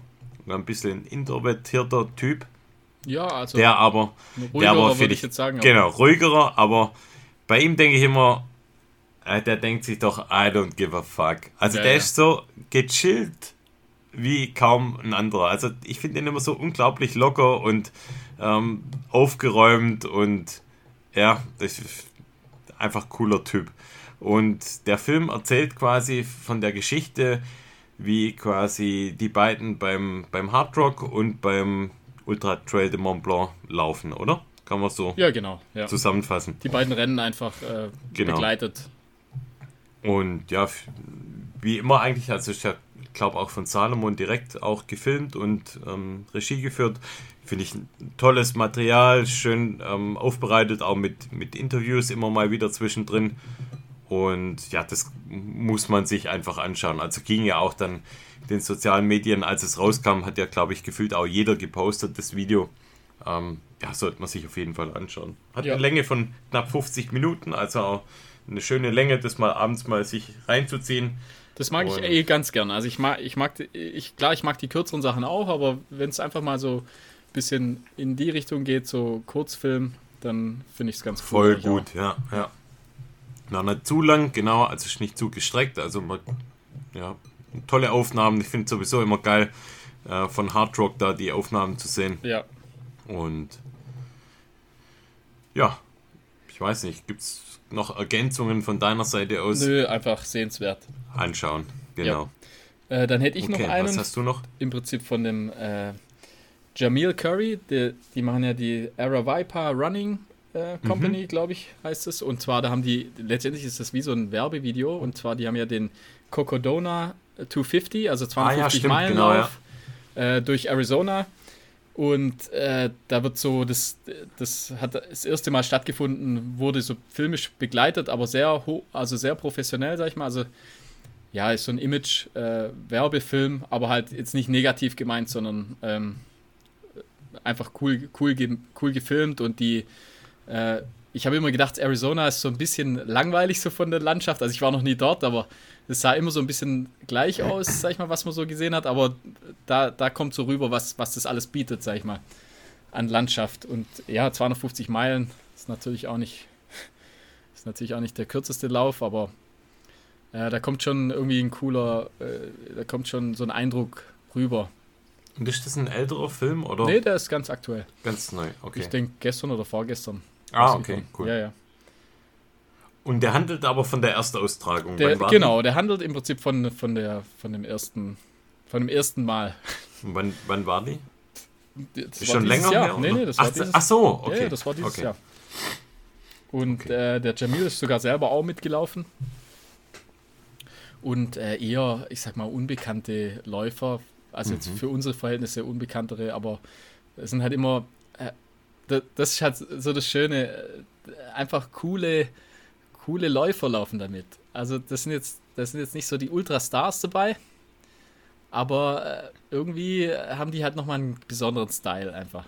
ein bisschen ein introvertierter Typ. Ja, also. Der aber, der aber würde ich jetzt sagen. Genau, ruhigerer, aber bei ihm denke ich immer, äh, der denkt sich doch, I don't give a fuck. Also ja, der ja. ist so gechillt wie kaum ein anderer. Also ich finde ihn immer so unglaublich locker und ähm, aufgeräumt und ja, das ist einfach cooler Typ. Und der Film erzählt quasi von der Geschichte, wie quasi die beiden beim, beim Hard Rock und beim Ultra Trail de Mont Blanc laufen, oder? Kann man so ja, genau, ja. zusammenfassen. Die beiden Rennen einfach äh, genau. begleitet. Und ja, wie immer eigentlich, also ich glaube auch von Salomon direkt auch gefilmt und ähm, Regie geführt. Finde ich ein tolles Material, schön ähm, aufbereitet, auch mit, mit Interviews immer mal wieder zwischendrin. Und ja, das muss man sich einfach anschauen. Also ging ja auch dann in den sozialen Medien, als es rauskam, hat ja, glaube ich, gefühlt auch jeder gepostet, das Video. Ähm, ja, sollte man sich auf jeden Fall anschauen. Hat ja. eine Länge von knapp 50 Minuten, also auch eine schöne Länge, das mal abends mal sich reinzuziehen. Das mag und ich eh ganz gern. Also ich mag, ich mag, ich, klar, ich mag die kürzeren Sachen auch, aber wenn es einfach mal so ein bisschen in die Richtung geht, so Kurzfilm, dann finde ich es ganz cool. Voll gut, ja, ja. Na, nicht zu lang, genau, also nicht zu gestreckt, also ja, tolle Aufnahmen. Ich finde sowieso immer geil, äh, von Hard Rock da die Aufnahmen zu sehen. Ja. Und ja, ich weiß nicht, gibt es noch Ergänzungen von deiner Seite aus? Nö, einfach sehenswert. Anschauen, genau. Ja. Äh, dann hätte ich okay, noch einen. Was hast du noch? Im Prinzip von dem äh, Jamil Curry. Die, die, machen ja die Era Viper Running äh, Company, mhm. glaube ich, heißt es. Und zwar, da haben die, letztendlich ist das wie so ein Werbevideo. Und zwar, die haben ja den Cocodona 250, also 250 ah, ja, stimmt, Meilen genau, Lauf, ja. Äh, durch Arizona und äh, da wird so, das, das hat das erste Mal stattgefunden, wurde so filmisch begleitet, aber sehr hoch, also sehr professionell, sag ich mal. Also ja, ist so ein Image-Werbefilm, äh, aber halt jetzt nicht negativ gemeint, sondern ähm, einfach cool, cool, cool gefilmt und die äh, ich habe immer gedacht, Arizona ist so ein bisschen langweilig so von der Landschaft. Also ich war noch nie dort, aber es sah immer so ein bisschen gleich aus, sag ich mal, was man so gesehen hat. Aber da, da kommt so rüber, was, was das alles bietet, sag ich mal, an Landschaft. Und ja, 250 Meilen ist natürlich auch nicht, ist natürlich auch nicht der kürzeste Lauf, aber äh, da kommt schon irgendwie ein cooler, äh, da kommt schon so ein Eindruck rüber. Und ist das ein älterer Film, oder? Nee, der ist ganz aktuell. Ganz neu, okay. Ich denke gestern oder vorgestern. Ah, okay, cool. Ja, ja. Und der handelt aber von der Erstaustragung. Der, genau, der handelt im Prinzip von, von, der, von dem ersten von dem ersten Mal. Und wann, wann war die? Das ist schon länger Jahr. her? Nee, nee, das war ach, dieses, ach so, okay. Ja, das war dieses okay. Jahr. Und okay. äh, der Jamil ist sogar selber auch mitgelaufen. Und äh, eher, ich sag mal, unbekannte Läufer, also mhm. jetzt für unsere Verhältnisse unbekanntere, aber es sind halt immer das ist halt so das Schöne. Einfach coole, coole Läufer laufen damit. Also das sind jetzt, das sind jetzt nicht so die Ultrastars dabei, aber äh, irgendwie haben die halt nochmal einen besonderen Style einfach.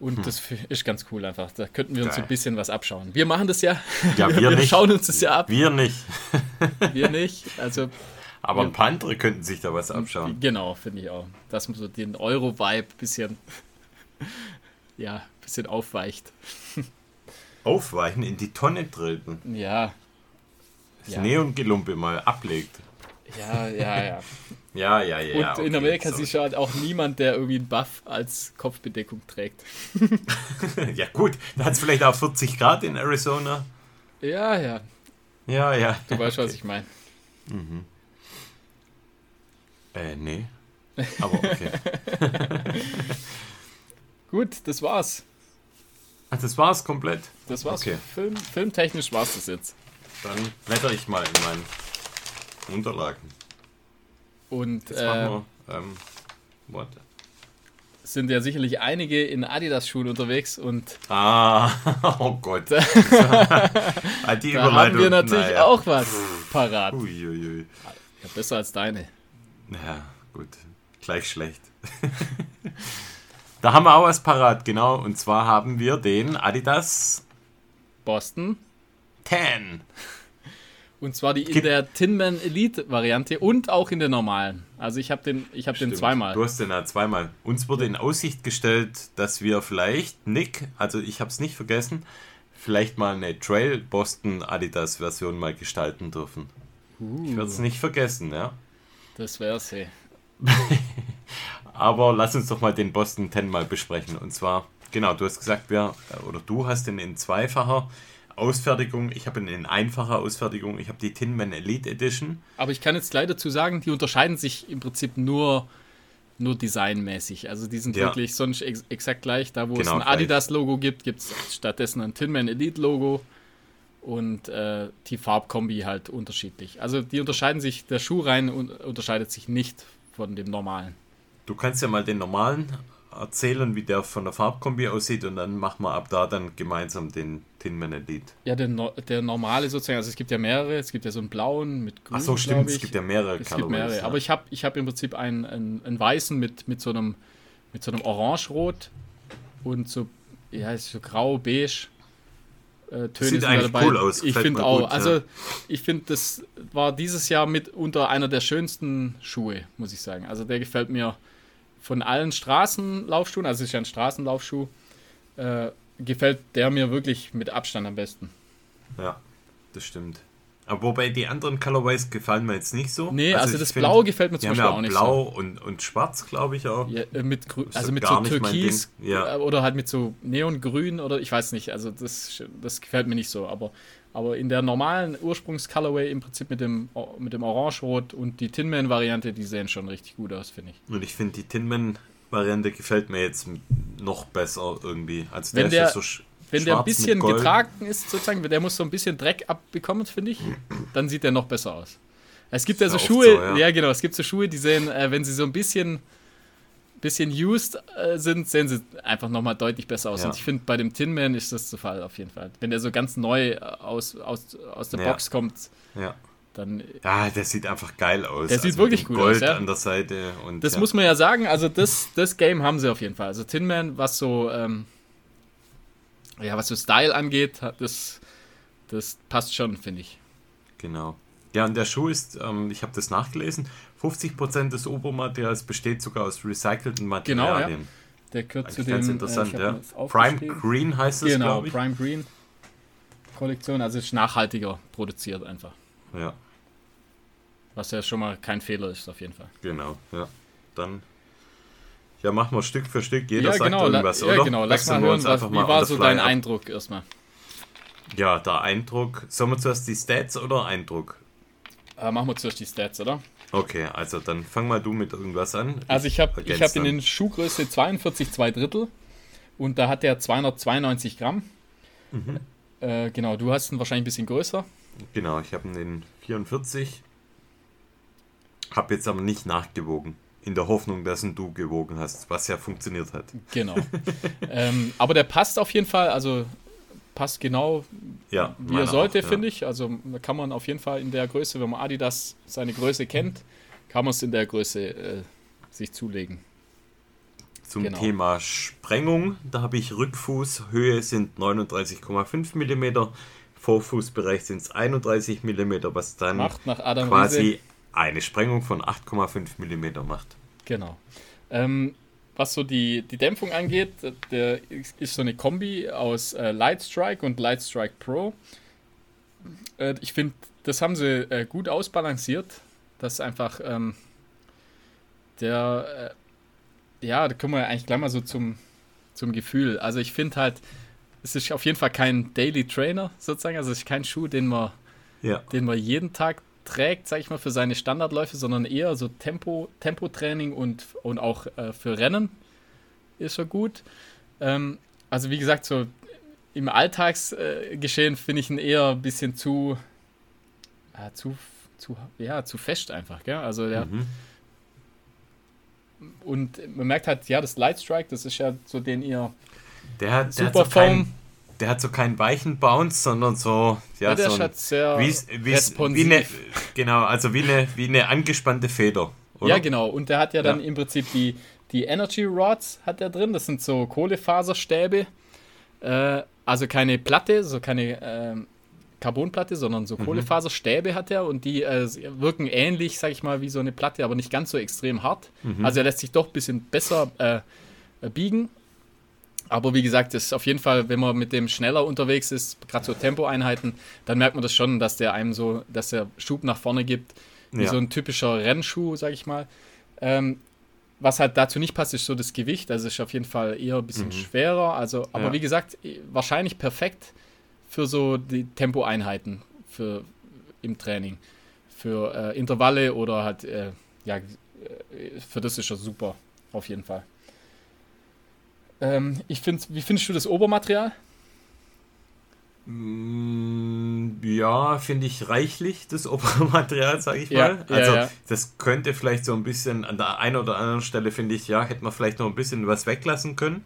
Und hm. das ist ganz cool einfach. Da könnten wir uns Geil. ein bisschen was abschauen. Wir machen das ja. Ja, wir, wir nicht. schauen uns das ja ab. Wir nicht. wir nicht. Also. Aber ein paar andere könnten sich da was abschauen. Genau, finde ich auch. Dass man so den Euro-Vibe ein bisschen ja, ein bisschen aufweicht. Aufweichen, in die Tonne treten. Ja. Das ja. Neongelumpe mal ablegt. Ja, ja, ja. ja, ja, ja. Und okay, in Amerika so. siehst du halt auch niemand, der irgendwie einen Buff als Kopfbedeckung trägt. ja, gut, da hat es vielleicht auch 40 Grad in Arizona. Ja, ja. Ja, ja. Du weißt, okay. was ich meine. Mhm. Äh, nee. Aber okay. Gut, das war's. Ach, das war's komplett? Das war's. Okay. Film, filmtechnisch war's das jetzt. Dann blätter ich mal in meinen Unterlagen. Und äh, wir, ähm, sind ja sicherlich einige in Adidas-Schuhen unterwegs und. Ah, oh Gott. da, die da haben wir natürlich naja. auch was parat. Uiuiui. Ja, besser als deine. Ja, gut. Gleich schlecht. Da haben wir auch was parat, genau. Und zwar haben wir den Adidas Boston 10. Und zwar die in der Tinman Elite Variante und auch in der normalen. Also ich habe den, ich habe den zweimal. Du hast den ja zweimal. Uns wurde in Aussicht gestellt, dass wir vielleicht Nick, also ich habe es nicht vergessen, vielleicht mal eine Trail Boston Adidas Version mal gestalten dürfen. Uh. Ich werde es nicht vergessen, ja. Das wäre sie. Aber lass uns doch mal den Boston 10 mal besprechen. Und zwar, genau, du hast gesagt, wer, oder du hast den in zweifacher Ausfertigung. Ich habe eine einfache Ausfertigung. Ich habe die Tin Man Elite Edition. Aber ich kann jetzt gleich dazu sagen, die unterscheiden sich im Prinzip nur, nur designmäßig. Also die sind ja. wirklich sonst ex exakt gleich. Da, wo genau es ein Adidas-Logo gibt, gibt es stattdessen ein Tin Man Elite-Logo. Und äh, die Farbkombi halt unterschiedlich. Also die unterscheiden sich, der Schuh rein unterscheidet sich nicht von dem normalen. Du kannst ja mal den normalen erzählen, wie der von der Farbkombi aussieht und dann machen wir ab da dann gemeinsam den Tin Man Elite. Ja, der, der normale sozusagen, also es gibt ja mehrere, es gibt ja so einen blauen mit grün. Ach so, stimmt, es gibt ja mehrere Es gibt mehrere, ja. aber ich habe ich hab im Prinzip einen, einen, einen, weißen mit, mit so einem mit so einem orange-rot und so, ja, so grau, beige. Äh, Töne Sieht eigentlich dabei. cool aus. Ich finde auch. Gut, also ja. ich finde, das war dieses Jahr mit unter einer der schönsten Schuhe, muss ich sagen. Also der gefällt mir von allen Straßenlaufschuhen, also es ist ja ein Straßenlaufschuh, äh, gefällt der mir wirklich mit Abstand am besten. Ja, das stimmt. Aber wobei die anderen Colorways gefallen mir jetzt nicht so. Nee, also, also das Blau gefällt mir zum Beispiel ja auch nicht Blau so. und, und Schwarz, glaube ich auch. Ja, äh, mit also mit so Türkis ja. Oder halt mit so Neongrün oder ich weiß nicht. Also das, das gefällt mir nicht so. Aber aber in der normalen Ursprungs-Colorway im Prinzip mit dem, mit dem Orange-Rot und die Tinman-Variante, die sehen schon richtig gut aus, finde ich. Und ich finde, die Tinman-Variante gefällt mir jetzt noch besser irgendwie. Als wenn der, der so wenn der ein bisschen getragen ist, sozusagen, der muss so ein bisschen Dreck abbekommen, finde ich, dann sieht der noch besser aus. Es gibt ja so Schuhe, so, ja. ja. genau, es gibt so Schuhe, die sehen, äh, wenn sie so ein bisschen bisschen used äh, sind, sehen sie einfach nochmal deutlich besser aus. Ja. Und ich finde, bei dem Tin Man ist das der Fall auf jeden Fall. Wenn der so ganz neu äh, aus, aus, aus der ja. Box kommt, ja. dann. Ja, der sieht einfach geil aus. Der also sieht wirklich gut Gold aus. Ja. an der Seite. Und, das muss man ja sagen, also das, das Game haben sie auf jeden Fall. Also Tin Man, was so, ähm, ja, was so Style angeht, das, das passt schon, finde ich. Genau. Ja, und der Schuh ist, ähm, ich habe das nachgelesen, 50% des Obermaterials besteht sogar aus recycelten Materialien. Genau, ja. Der gehört zu dem... Ganz interessant, äh, ja. Prime Green heißt es, Genau, Prime Green Kollektion, also ist nachhaltiger produziert einfach. Ja. Was ja schon mal kein Fehler ist, auf jeden Fall. Genau, ja. Dann ja, machen wir Stück für Stück. Jeder ja, sagt genau, irgendwas, ja, oder? Ja, genau. Lass mal hören, was, wie war so dein Eindruck erstmal? Ja, der Eindruck. Sollen wir zuerst die Stats oder Eindruck? Äh, machen wir zuerst die Stats, oder? Okay, also dann fang mal du mit irgendwas an. Also ich habe ich hab in den Schuhgröße 42 2 Drittel und da hat der 292 Gramm. Mhm. Äh, genau, du hast ihn wahrscheinlich ein bisschen größer. Genau, ich habe den 44. Habe jetzt aber nicht nachgewogen. In der Hoffnung, dass ihn du gewogen hast, was ja funktioniert hat. Genau. ähm, aber der passt auf jeden Fall. Also passt genau, ja, wie er sollte, ja. finde ich. Also kann man auf jeden Fall in der Größe, wenn man Adidas seine Größe kennt, kann man es in der Größe äh, sich zulegen. Zum genau. Thema Sprengung, da habe ich Rückfuß, Höhe sind 39,5 mm, Vorfußbereich sind es 31 mm, was dann macht nach Adam quasi Riese. eine Sprengung von 8,5 mm macht. Genau. Ähm, was so die, die Dämpfung angeht, der ist so eine Kombi aus äh, Lightstrike und Lightstrike Pro. Äh, ich finde, das haben sie äh, gut ausbalanciert. Das ist einfach ähm, der, äh, ja, da kommen wir eigentlich gleich mal so zum, zum Gefühl. Also ich finde halt, es ist auf jeden Fall kein Daily Trainer sozusagen, also es ist kein Schuh, den man, ja. den man jeden Tag trägt, sag ich mal, für seine Standardläufe, sondern eher so Tempo, Tempotraining und, und auch äh, für Rennen ist er gut. Ähm, also wie gesagt, so im Alltagsgeschehen äh, finde ich ihn eher ein bisschen zu, äh, zu, zu, ja, zu fest einfach. Gell? Also der, mhm. und man merkt halt, ja, das Lightstrike, das ist ja so den ihr der der Superfoam. Hat der hat so keinen weichen Bounce, sondern so, ja, ja der so ein, sehr wie, wie, wie eine, genau, also wie eine, wie eine angespannte Feder. Oder? Ja, genau. Und der hat ja dann ja. im Prinzip die, die Energy Rods hat er drin. Das sind so Kohlefaserstäbe. Äh, also keine Platte, so keine äh, Carbonplatte, sondern so mhm. Kohlefaserstäbe hat er und die äh, wirken ähnlich, sag ich mal, wie so eine Platte, aber nicht ganz so extrem hart. Mhm. Also er lässt sich doch ein bisschen besser äh, biegen aber wie gesagt, ist auf jeden Fall, wenn man mit dem schneller unterwegs ist, gerade so Tempoeinheiten, dann merkt man das schon, dass der einem so, dass der Schub nach vorne gibt, wie ja. so ein typischer Rennschuh, sag ich mal. Ähm, was halt dazu nicht passt, ist so das Gewicht. Also ist auf jeden Fall eher ein bisschen mhm. schwerer. Also, aber ja. wie gesagt, wahrscheinlich perfekt für so die Tempoeinheiten für, im Training. Für äh, Intervalle oder halt, äh, ja, äh, für das ist er super, auf jeden Fall. Ähm, ich find, wie findest du das Obermaterial? Mm, ja, finde ich reichlich, das Obermaterial, sage ich ja, mal. also, ja. das könnte vielleicht so ein bisschen an der einen oder anderen Stelle, finde ich, ja, hätte man vielleicht noch ein bisschen was weglassen können.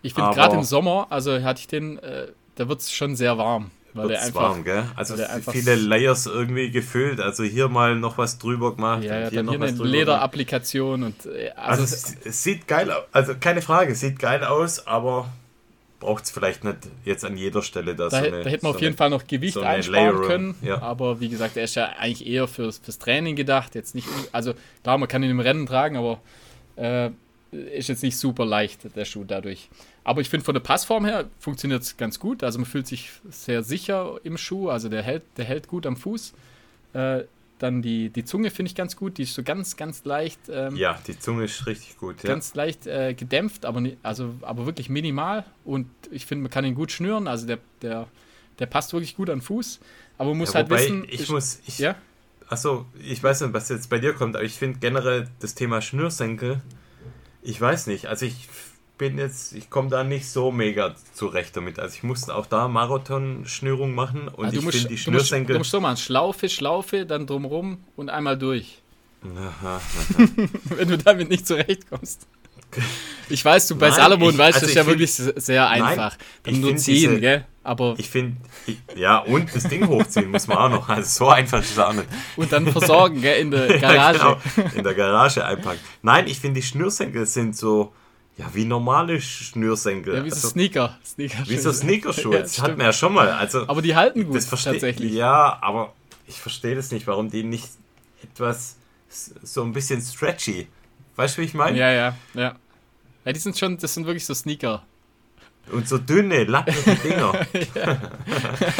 Ich finde gerade im Sommer, also hatte ich den, äh, da wird es schon sehr warm. Weil der einfach, warm, gell? Also viele Layers irgendwie gefüllt. Also hier mal noch was drüber gemacht. Ja, ja hier noch hier eine Lederapplikation und äh, also, also es, es, sieht geil aus. Also keine Frage, sieht geil aus, aber braucht es vielleicht nicht jetzt an jeder Stelle da, da, so eine, da hätte man so auf jeden eine, Fall noch Gewicht so einsparen können. Ja. Aber wie gesagt, er ist ja eigentlich eher fürs, fürs Training gedacht. Jetzt nicht, also klar, man kann ihn im Rennen tragen, aber äh, ist jetzt nicht super leicht, der Schuh dadurch. Aber ich finde, von der Passform her funktioniert es ganz gut. Also man fühlt sich sehr sicher im Schuh. Also der hält, der hält gut am Fuß. Äh, dann die, die Zunge finde ich ganz gut. Die ist so ganz, ganz leicht. Ähm, ja, die Zunge ist richtig gut. Ja. Ganz leicht äh, gedämpft, aber, also, aber wirklich minimal. Und ich finde, man kann ihn gut schnüren. Also der, der, der passt wirklich gut an Fuß. Aber man muss ja, halt wissen. Ich, ich muss. Ich, ja? Achso, ich weiß nicht, was jetzt bei dir kommt, aber ich finde generell das Thema Schnürsenkel. Ich weiß nicht. Also ich bin jetzt, ich komme da nicht so mega zurecht damit. Also ich musste auch da Marathon-Schnürung machen und also ich finde die Schnürsenkel. Du musst, so machen, Schlaufe, Schlaufe, dann drumrum und einmal durch. Aha, aha. Wenn du damit nicht zurechtkommst. Ich weiß, du bei nein, Salomon ich, weißt, also das ist ja wirklich sehr einfach. Nein, nur ziehen, diese, gell? Aber ich finde, ja, und das Ding hochziehen muss man auch noch. Also so einfach ist es auch nicht. Und dann versorgen, gell, in der Garage. ja, genau, in der Garage einpacken. Nein, ich finde, die Schnürsenkel sind so, ja, wie normale Schnürsenkel. Ja, wie so also, Sneaker. Sneaker wie so Sneakerschuhe. Ja, das hatten wir ja schon mal. Also, aber die halten gut, das tatsächlich. Ja, aber ich verstehe das nicht, warum die nicht etwas so ein bisschen stretchy. Weißt du, wie ich meine? Ja, ja, ja. Ja, die sind schon, das sind wirklich so Sneaker. Und so dünne, lappige Dinger.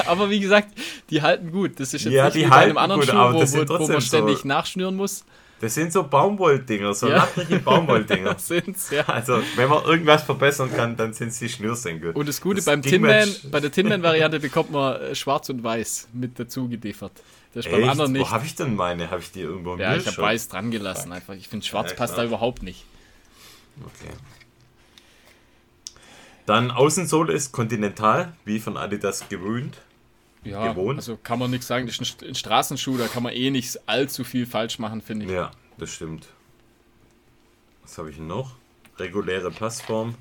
aber wie gesagt, die halten gut. Das ist jetzt ja, nicht wie bei einem anderen gut, Schuh, wo, wo, wo man ständig so nachschnüren muss. Das sind so Baumwolldinger, so ja. lapprige Baumwolldinger. sind's, ja. Also, wenn man irgendwas verbessern kann, dann sind es die Schnürsenkel. Und das Gute das beim Tinman, bei der Tinman-Variante bekommt man äh, schwarz und weiß mit dazu geliefert. Das ist Echt? beim anderen nicht. Wo habe ich denn meine? Habe ich die irgendwo im Ja, ich habe weiß dran gelassen einfach. Ich finde, schwarz ja, passt da überhaupt nicht. Okay. Dann Außensohle ist kontinental, wie von Adidas gewöhnt ja, gewohnt. Also kann man nichts sagen, das ist ein Straßenschuh, da kann man eh nicht allzu viel falsch machen, finde ich. Ja, das stimmt. Was habe ich noch? Reguläre Passform.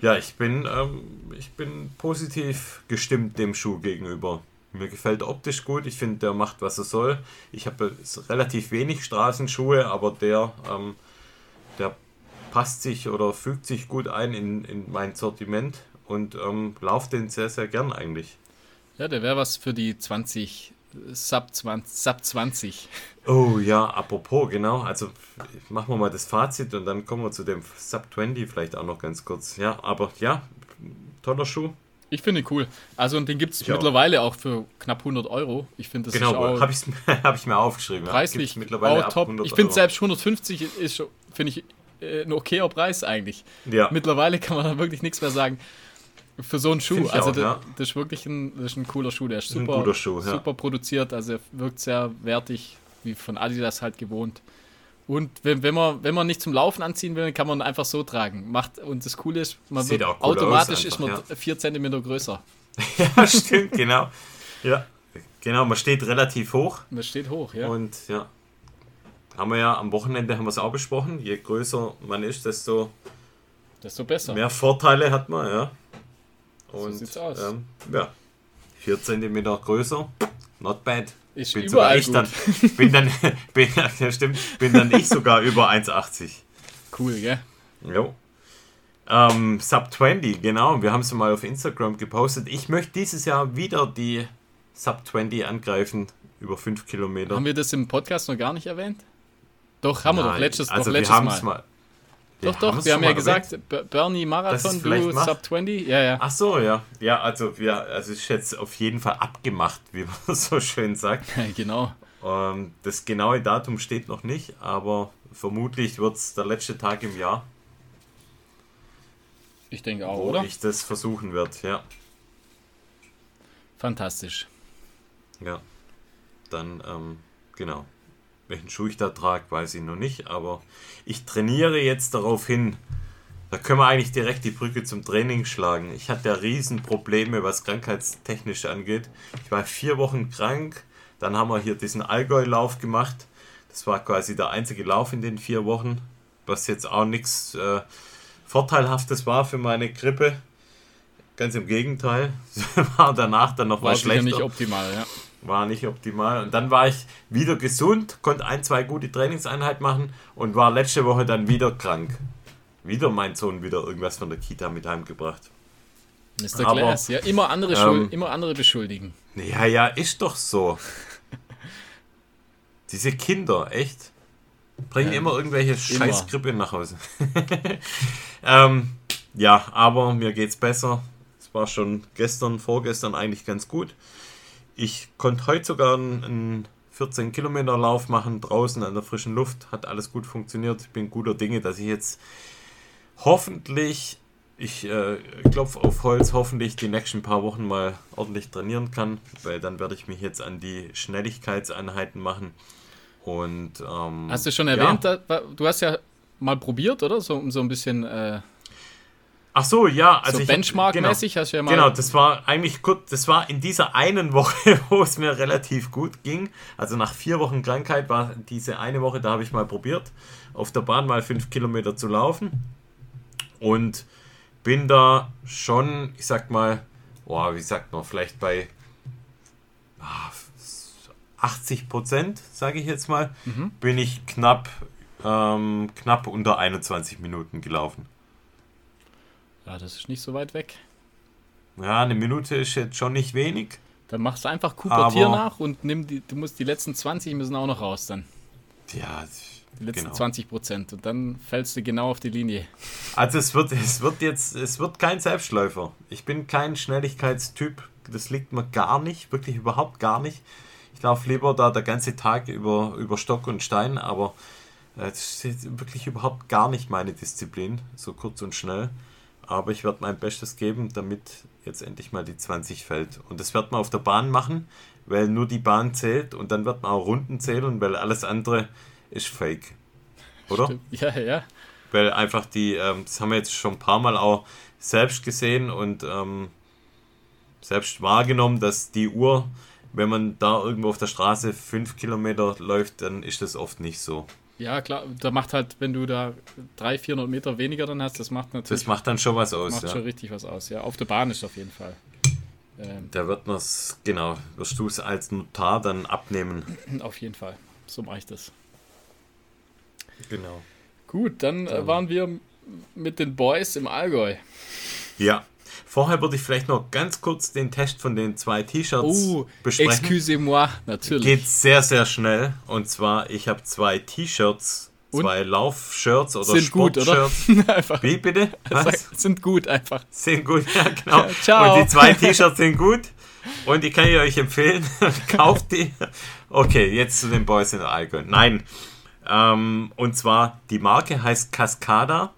Ja, ich bin, ähm, ich bin positiv gestimmt dem Schuh gegenüber. Mir gefällt optisch gut. Ich finde, der macht, was er soll. Ich habe relativ wenig Straßenschuhe, aber der, ähm, der passt sich oder fügt sich gut ein in, in mein Sortiment und ähm, laufe den sehr, sehr gern eigentlich. Ja, der wäre was für die 20, Sub 20, Sub 20. Oh ja, apropos, genau. Also machen wir mal das Fazit und dann kommen wir zu dem Sub 20 vielleicht auch noch ganz kurz. Ja, aber ja, toller Schuh. Ich finde ihn cool. Also und den gibt es mittlerweile auch. auch. für knapp 100 Euro. Ich finde das genau, habe ich, hab ich mir aufgeschrieben. Preislich ja. mittlerweile auch top. ich finde selbst 150 ist finde ich äh, ein okayer Preis eigentlich. Ja. Mittlerweile kann man da wirklich nichts mehr sagen. Für so einen Schuh. Also, auch, das, ja. das, ist wirklich ein, das ist ein cooler Schuh. Der ist super, ist Schuh, ja. super produziert. Also, er wirkt sehr wertig, wie von Adidas halt gewohnt. Und wenn, wenn, man, wenn man nicht zum Laufen anziehen will, kann man einfach so tragen. Macht, und das Coole ist, man Sieht wird cool automatisch einfach, ist man ja. 4 cm größer. ja, stimmt, genau. Ja, genau, man steht relativ hoch. Man steht hoch, ja. Und ja. haben wir ja am Wochenende haben wir es auch besprochen. Je größer man ist, desto, desto besser. Mehr Vorteile hat man, ja. Und, so sieht's aus. Ähm, ja, 4 cm größer, not bad. Ich bin überall ich dann, bin dann, bin, ja, stimmt, bin dann ich sogar über 1,80. Cool, gell? Jo. Ähm, Sub 20, genau. Wir haben es mal auf Instagram gepostet. Ich möchte dieses Jahr wieder die Sub 20 angreifen, über 5 Kilometer. Haben wir das im Podcast noch gar nicht erwähnt? Doch, haben Nein, wir doch letztes, also doch letztes wir Mal. mal. Doch, doch, wir haben ja gesagt, erwähnt. Bernie Marathon, du Sub 20. Ja, ja. Ach so, ja. Ja, also wir, also ist jetzt auf jeden Fall abgemacht, wie man so schön sagt. genau. Ähm, das genaue Datum steht noch nicht, aber vermutlich wird es der letzte Tag im Jahr. Ich denke auch, wo oder? ich das versuchen werde, ja. Fantastisch. Ja. Dann, ähm, genau. Welchen Schuh ich da trage, weiß ich noch nicht, aber ich trainiere jetzt darauf hin. Da können wir eigentlich direkt die Brücke zum Training schlagen. Ich hatte ja Riesenprobleme, was krankheitstechnisch angeht. Ich war vier Wochen krank, dann haben wir hier diesen Allgäu-Lauf gemacht. Das war quasi der einzige Lauf in den vier Wochen, was jetzt auch nichts äh, Vorteilhaftes war für meine Grippe. Ganz im Gegenteil. war danach dann noch war mal schlechter. nicht optimal, ja war nicht optimal. Und dann war ich wieder gesund, konnte ein, zwei gute Trainingseinheiten machen und war letzte Woche dann wieder krank. Wieder mein Sohn wieder irgendwas von der Kita mit heimgebracht. Mr. Aber, Glass, ja, immer andere, ähm, immer andere beschuldigen. Ja, ja, ist doch so. Diese Kinder, echt. Bringen ja, immer irgendwelche Scheißgrippe nach Hause. ähm, ja, aber mir geht's besser. Es war schon gestern, vorgestern eigentlich ganz gut. Ich konnte heute sogar einen 14 Kilometer Lauf machen draußen an der frischen Luft. Hat alles gut funktioniert. Ich bin guter Dinge, dass ich jetzt hoffentlich, ich äh, klopfe auf Holz, hoffentlich die nächsten paar Wochen mal ordentlich trainieren kann, weil dann werde ich mich jetzt an die Schnelligkeitseinheiten machen. Und ähm, hast du schon erwähnt, ja. du hast ja mal probiert, oder? So, so ein bisschen äh, Ach so, ja. Also so Benchmark-mäßig genau, hast du ja mal. Genau, das war eigentlich gut. Das war in dieser einen Woche, wo es mir relativ gut ging. Also nach vier Wochen Krankheit war diese eine Woche, da habe ich mal probiert, auf der Bahn mal fünf Kilometer zu laufen. Und bin da schon, ich sag mal, oh, wie sagt man, vielleicht bei 80 ah, Prozent, sage ich jetzt mal, mhm. bin ich knapp, ähm, knapp unter 21 Minuten gelaufen. Ja, das ist nicht so weit weg. Ja, eine Minute ist jetzt schon nicht wenig. Dann machst du einfach Cooper nach und nimm die, du musst die letzten 20 müssen auch noch raus dann. Ja, die letzten genau. 20 Prozent und dann fällst du genau auf die Linie. Also es wird, es wird jetzt, es wird kein Selbstläufer. Ich bin kein Schnelligkeitstyp. Das liegt mir gar nicht, wirklich überhaupt gar nicht. Ich laufe lieber da der ganze Tag über, über Stock und Stein, aber äh, das ist wirklich überhaupt gar nicht meine Disziplin, so kurz und schnell. Aber ich werde mein Bestes geben, damit jetzt endlich mal die 20 fällt. Und das wird man auf der Bahn machen, weil nur die Bahn zählt und dann wird man auch Runden zählen, weil alles andere ist fake. Oder? Stimmt. Ja, ja. Weil einfach die, ähm, das haben wir jetzt schon ein paar Mal auch selbst gesehen und ähm, selbst wahrgenommen, dass die Uhr, wenn man da irgendwo auf der Straße fünf Kilometer läuft, dann ist das oft nicht so. Ja, klar, da macht halt, wenn du da 300, 400 Meter weniger dann hast, das macht natürlich. Das macht dann schon was aus. Macht ja. schon richtig was aus, ja. Auf der Bahn ist auf jeden Fall. Ähm, da wird man es, genau, wirst du es als Notar dann abnehmen. Auf jeden Fall. So mache ich das. Genau. Gut, dann, dann waren wir mit den Boys im Allgäu. Ja, Vorher würde ich vielleicht noch ganz kurz den Test von den zwei T-Shirts oh, besprechen. Excusez-moi, natürlich. Geht sehr, sehr schnell. Und zwar, ich habe zwei T-Shirts, zwei Lauf-Shirts oder sind gut, oder? einfach. Wie bitte? Was? Sind gut einfach. Sind gut, ja genau. Ja, ciao. Und die zwei T-Shirts sind gut. Und die kann ich euch empfehlen. Kauft die. Okay, jetzt zu den Boys in Allgäu. Nein. Ähm, und zwar, die Marke heißt Cascada.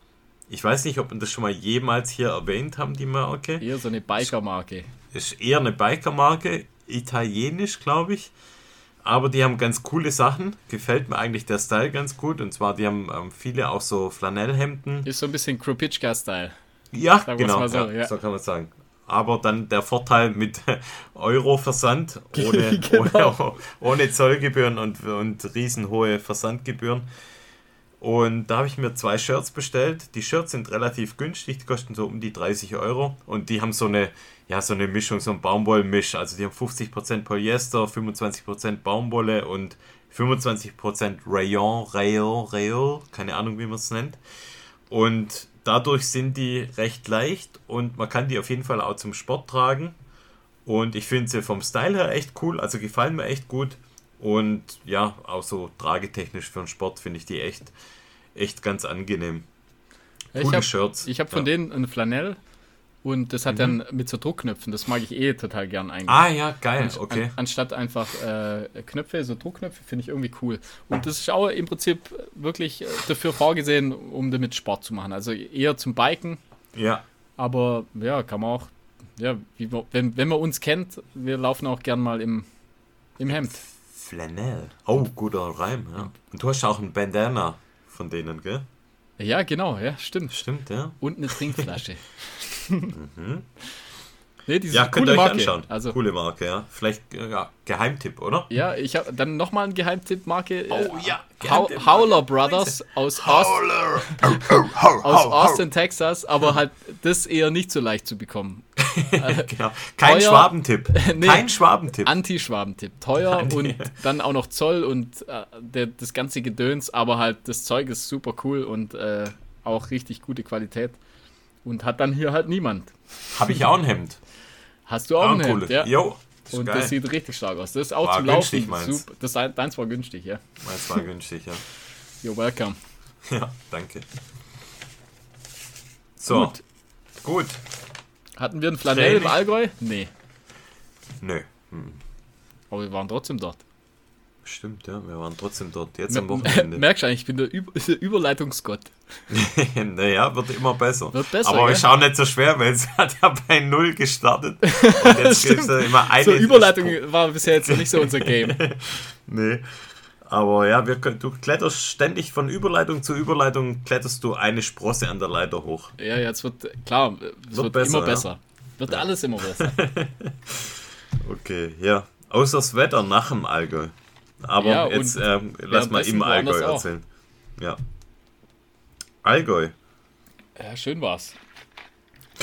Ich weiß nicht, ob wir das schon mal jemals hier erwähnt haben, die Marke. Eher so eine Biker-Marke. Ist eher eine Biker-Marke, italienisch, glaube ich. Aber die haben ganz coole Sachen. Gefällt mir eigentlich der Style ganz gut. Und zwar, die haben ähm, viele auch so Flanellhemden. Ist so ein bisschen Kropitschka-Style. Ja, genau. So, ja, ja. so kann man sagen. aber dann der Vorteil mit Euro-Versand ohne, genau. ohne, ohne, Zollgebühren und, und riesenhohe Versandgebühren. Und da habe ich mir zwei Shirts bestellt. Die Shirts sind relativ günstig, die kosten so um die 30 Euro. Und die haben so eine, ja, so eine Mischung, so ein Baumwollmisch. Also die haben 50% Polyester, 25% Baumwolle und 25% Rayon, Rayon, Rayon, keine Ahnung, wie man es nennt. Und dadurch sind die recht leicht und man kann die auf jeden Fall auch zum Sport tragen. Und ich finde sie vom Style her echt cool, also gefallen mir echt gut. Und ja, auch so tragetechnisch für den Sport finde ich die echt, echt ganz angenehm. Coole ich hab, Shirts. Ich habe von ja. denen ein Flanell und das hat mhm. dann mit so Druckknöpfen. Das mag ich eh total gern eigentlich. Ah ja, geil, An, okay. An, anstatt einfach äh, Knöpfe, so Druckknöpfe, finde ich irgendwie cool. Und das ist auch im Prinzip wirklich dafür vorgesehen, um damit Sport zu machen. Also eher zum Biken. Ja. Aber ja, kann man auch, ja, wie, wenn, wenn man uns kennt, wir laufen auch gern mal im, im Hemd. Flanell. Oh, guter Reim, ja. Und du hast auch ein Bandana von denen, gell? Ja, genau, ja, stimmt. Stimmt, ja. Und eine Trinkflasche. mhm. Nee, diese ja, könnt ihr euch Marke. anschauen. Also, Coole Marke, ja. Vielleicht ja, Geheimtipp, oder? Ja, ich habe dann nochmal ein Geheimtipp-Marke. Äh, oh ja. Geheimtipp Howler Brothers aus, Howler. Aus Austin, Texas, aber halt das eher nicht so leicht zu bekommen. genau. Kein Teuer, Schwabentipp. nee, Kein Schwabentipp. Anti-Schwabentipp. Teuer Anti und dann auch noch Zoll und äh, der, das ganze Gedöns, aber halt das Zeug ist super cool und äh, auch richtig gute Qualität. Und hat dann hier halt niemand. Habe ich auch ein Hemd. Hast du auch, ein Hemd, ja. Jo, und geil. das sieht richtig stark aus. Das ist auch war zum Laufen meins. super. Das, deins war günstig, ja. Meins war günstig, ja. You're welcome. Ja, danke. So. Gut. Gut. Hatten wir einen Flanell im Allgäu? Nee. Nö. Hm. Aber wir waren trotzdem dort. Stimmt, ja, wir waren trotzdem dort, jetzt am Wochenende. Merkst du eigentlich, ich bin der, Über der Überleitungsgott. naja, wird immer besser. Wird besser. Aber gell? ich schaue nicht so schwer, weil es hat ja bei Null gestartet. Und jetzt gibt es ja immer eine. So, Überleitung war bisher jetzt noch nicht so unser Game. nee. Aber ja, wir, du kletterst ständig von Überleitung zu Überleitung, kletterst du eine Sprosse an der Leiter hoch. Ja, jetzt wird, klar, es wird, wird besser, immer besser. Wird ja. alles immer besser. okay, ja. Außer das Wetter nach dem Allgäu. Aber ja, jetzt ähm, lass mal im Allgäu erzählen. Ja. Allgäu. Ja, schön war's.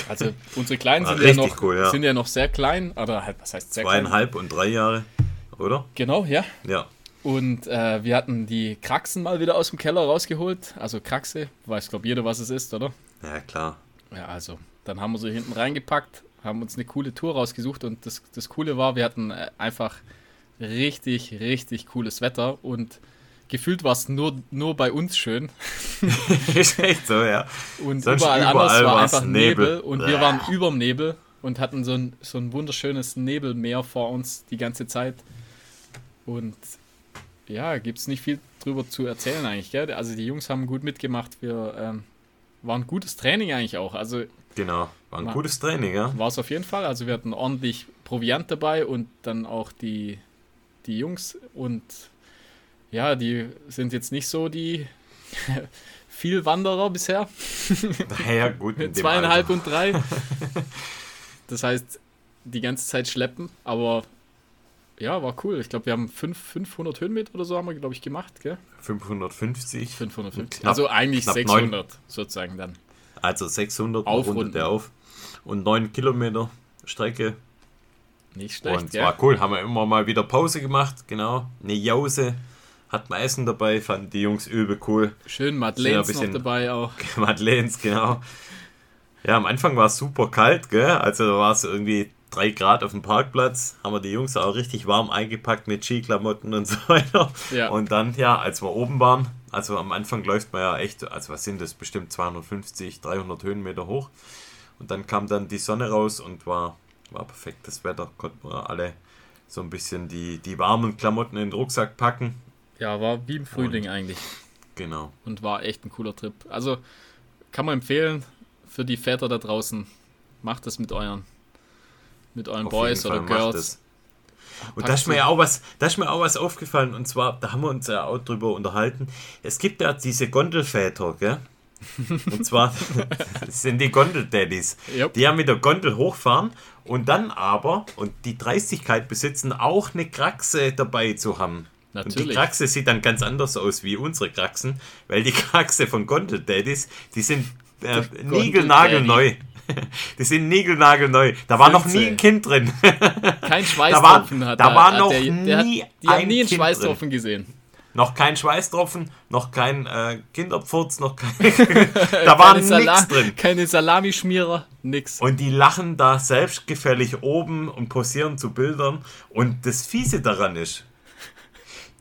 Also unsere Kleinen sind ja, noch, cool, ja. sind ja noch sehr klein, oder halt, was heißt sehr Zweieinhalb klein? und drei Jahre, oder? Genau, ja. Ja. Und äh, wir hatten die Kraxen mal wieder aus dem Keller rausgeholt. Also Kraxe, weiß glaube jeder, was es ist, oder? Ja, klar. Ja, also dann haben wir sie hinten reingepackt, haben uns eine coole Tour rausgesucht und das, das Coole war, wir hatten äh, einfach richtig, richtig cooles Wetter und gefühlt war es nur, nur bei uns schön. ist echt so, ja. Und Sonst überall, überall anders war einfach Nebel, Nebel und wir waren überm Nebel und hatten so ein, so ein wunderschönes Nebelmeer vor uns die ganze Zeit. Und ja, gibt es nicht viel drüber zu erzählen eigentlich, gell? Also die Jungs haben gut mitgemacht. Wir ähm, waren gutes Training eigentlich auch. Also genau, war ein war, gutes Training, ja. War es auf jeden Fall. Also wir hatten ordentlich Proviant dabei und dann auch die die Jungs und ja, die sind jetzt nicht so die viel Wanderer bisher. Naja, gut. Zweieinhalb und drei. Das heißt, die ganze Zeit schleppen, aber ja, war cool. Ich glaube, wir haben 5, 500 Höhenmeter oder so haben wir, glaube ich, gemacht, gell? 550. 550. Knapp, also eigentlich 600 9. sozusagen dann. Also 600 rundet der auf. Und 9 Kilometer Strecke nicht schlecht, Und es war cool, haben wir immer mal wieder Pause gemacht, genau. Eine Jause, hat man Essen dabei, fanden die Jungs übel cool. Schön Madeleines noch dabei auch. Madeleines, genau. Ja, am Anfang war es super kalt, gell? Also da war es irgendwie 3 Grad auf dem Parkplatz, haben wir die Jungs auch richtig warm eingepackt mit Skiklamotten und so weiter. Ja. Und dann, ja, als wir oben waren, also am Anfang läuft man ja echt, also was sind das, bestimmt 250, 300 Höhenmeter hoch. Und dann kam dann die Sonne raus und war war perfektes Wetter, konnten wir alle so ein bisschen die, die warmen Klamotten in den Rucksack packen. Ja, war wie im Frühling Und, eigentlich. Genau. Und war echt ein cooler Trip. Also kann man empfehlen für die Väter da draußen, macht das mit euren, mit euren Auf Boys oder Girls. Und da ist mir ja auch was, da ist mir auch was aufgefallen und zwar, da haben wir uns ja auch drüber unterhalten. Es gibt ja diese Gondelväter, gell? Und zwar sind die Gondel-Daddies. Yep. Die ja mit der Gondel hochfahren und dann aber, und die Dreistigkeit besitzen, auch eine Kraxe dabei zu haben. Und die Natürlich. Kraxe sieht dann ganz anders aus wie unsere Kraxen, weil die Kraxe von Gondel-Daddies, die sind äh, niegelnagelneu. Die sind niegelnagelneu. Da war noch nie ein Kind drin. Kein Schweißtropfen hat da er- war hat noch der, der hat, nie Die haben ein nie einen Kind Schweißtropfen gesehen. Noch kein Schweißtropfen, noch kein äh, Kinderpfurz, noch kein. da war nichts drin. keine Salamischmierer, nix. Und die lachen da selbstgefällig oben und posieren zu Bildern. Und das Fiese daran ist,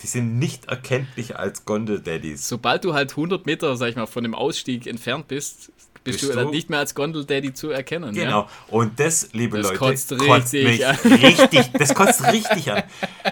die sind nicht erkenntlich als Gondel-Daddies. Sobald du halt 100 Meter, sag ich mal, von dem Ausstieg entfernt bist, bist, Bist du, dann du- nicht mehr als Gondel-Daddy zu erkennen. Genau. Ja? Und das, liebe Das Leute, kotzt kotzt richtig mich an. richtig. Das kotzt richtig an.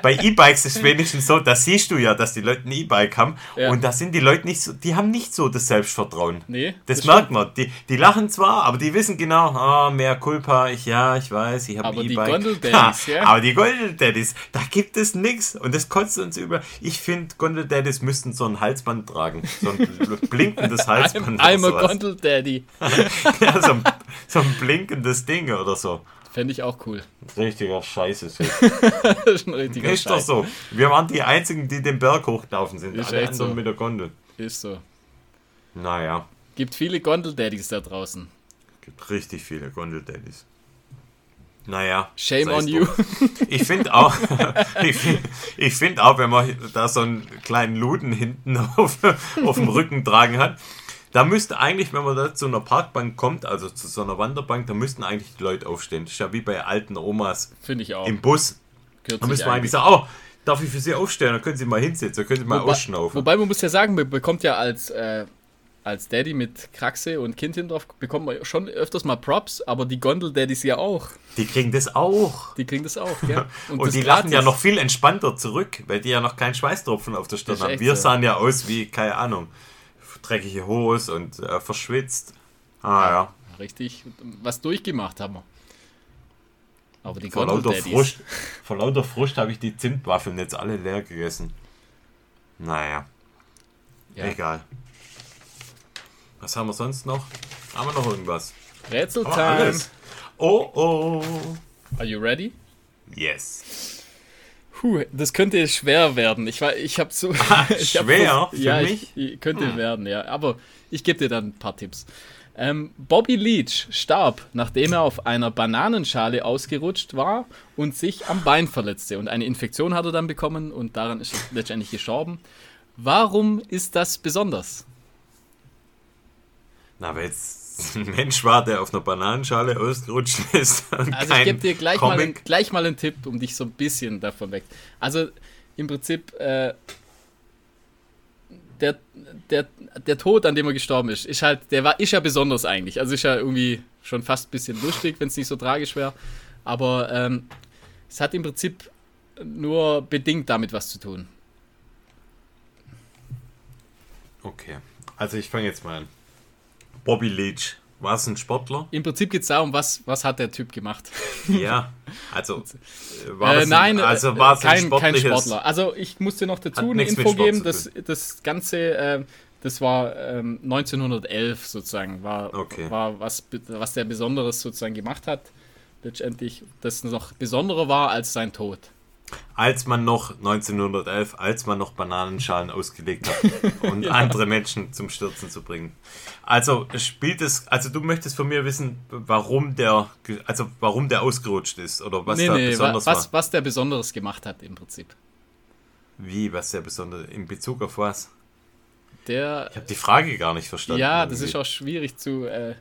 Bei E-Bikes ist es wenigstens so, da siehst du ja, dass die Leute ein E-Bike haben. Ja. Und da sind die Leute nicht so, die haben nicht so das Selbstvertrauen. Nee, Das, das merkt man. Die, die lachen zwar, aber die wissen genau, ah, mehr Culpa, ich, ja, ich weiß, ich habe Aber ein die E-Bike. Gondel-Daddies, ja? Aber die Gondel-Daddies, da gibt es nichts. Und das kotzt uns über. Ich finde, Gondel-Daddies müssten so ein Halsband tragen. So ein bl- blinkendes Halsband. I'm oder a sowas. Ja, so, ein, so ein blinkendes Ding oder so. Fände ich auch cool. Richtiger Scheiße. ist ein richtiger Ist doch Scheiß. so. Wir waren die Einzigen, die den Berg hochlaufen sind. Ist Alle echt anderen so. mit der Gondel. Ist so. Naja, Gibt viele Gondel-Daddies da draußen. gibt richtig viele Gondel-Daddies. Naja. Shame on you. Ich finde auch, ich find, ich find auch, wenn man da so einen kleinen Luden hinten auf, auf dem Rücken tragen hat, da müsste eigentlich, wenn man da zu einer Parkbank kommt, also zu so einer Wanderbank, da müssten eigentlich die Leute aufstehen. Das ist ja wie bei alten Omas Finde ich auch. im Bus. Gehört Da müssen wir eigentlich sagen, oh, darf ich für Sie aufstehen? Dann können Sie mal hinsetzen, dann können Sie mal Wobei, ausschnaufen. wobei man muss ja sagen, man bekommt ja als, äh, als Daddy mit Kraxe und Kind hin drauf, bekommt man schon öfters mal Props, aber die Gondel-Daddies ja auch. Die kriegen das auch. Die kriegen das auch, gell? Und, das die lachen ja noch viel entspannter zurück, weil die ja noch keinen Schweißtropfen auf der Stirn haben. Wir so. sahen ja aus wie, keine Ahnung, dreckige Hose und äh, verschwitzt. Ah ja, Richtig, was durchgemacht haben wir. Aber die vor lauter. Frust, vor lauter Frust habe ich die Zimtwaffeln jetzt alle leer gegessen. Naja, Ja. egal. Was haben wir sonst noch? Haben wir noch irgendwas? Rätseltime. Oh oh. Are you ready? Yes. Puh, das könnte schwer werden. Ich, war- ich habe so. ich hab Ah, schwer so- für ja, mich? Ich, ich könnte werden, ja. Aber ich gebe dir dann ein paar Tipps. Ähm, Bobby Leach starb, nachdem er auf einer Bananenschale ausgerutscht war und sich am Bein verletzte. Und eine Infektion hat er dann bekommen und daran ist er letztendlich gestorben. Warum ist das besonders? Na, weil es ein Mensch war, der auf einer Bananenschale ausgerutscht ist. Also ich gebe dir gleich mal, einen, gleich mal einen Tipp, um dich so ein bisschen davon weg. Also im Prinzip äh, der, der, der Tod, an dem er gestorben ist, ist halt, der war, ist ja besonders eigentlich. Also ist ja irgendwie schon fast ein bisschen lustig, wenn es nicht so tragisch wäre. Aber ähm, es hat im Prinzip nur bedingt damit was zu tun. Okay, also ich fange jetzt mal an. Bobby Leach. War es ein Sportler? Im Prinzip geht es darum, was, was hat der Typ gemacht. Ja. Also äh, war Äh, das nein, ein, also äh, war es kein, ein kein. Sportler. Also ich musste noch dazu eine Info geben. Das, das Ganze, äh, das war ähm, 1911 sozusagen, war, Okay. war was, was der Besonderes sozusagen gemacht hat. Letztendlich, das noch besonderer war als sein Tod. Als man noch 1911, als man noch Bananenschalen ausgelegt hat, um andere Menschen zum Stürzen zu bringen. Also spielt es, also du möchtest von mir wissen, warum der, also warum der ausgerutscht ist oder was nee, da nee, besonders was, war. was der Besonderes gemacht hat im Prinzip. Wie, was der besonders, in Bezug auf was? Der, Ich habe die Frage gar nicht verstanden. ja, das irgendwie. ist auch schwierig zu. Äh,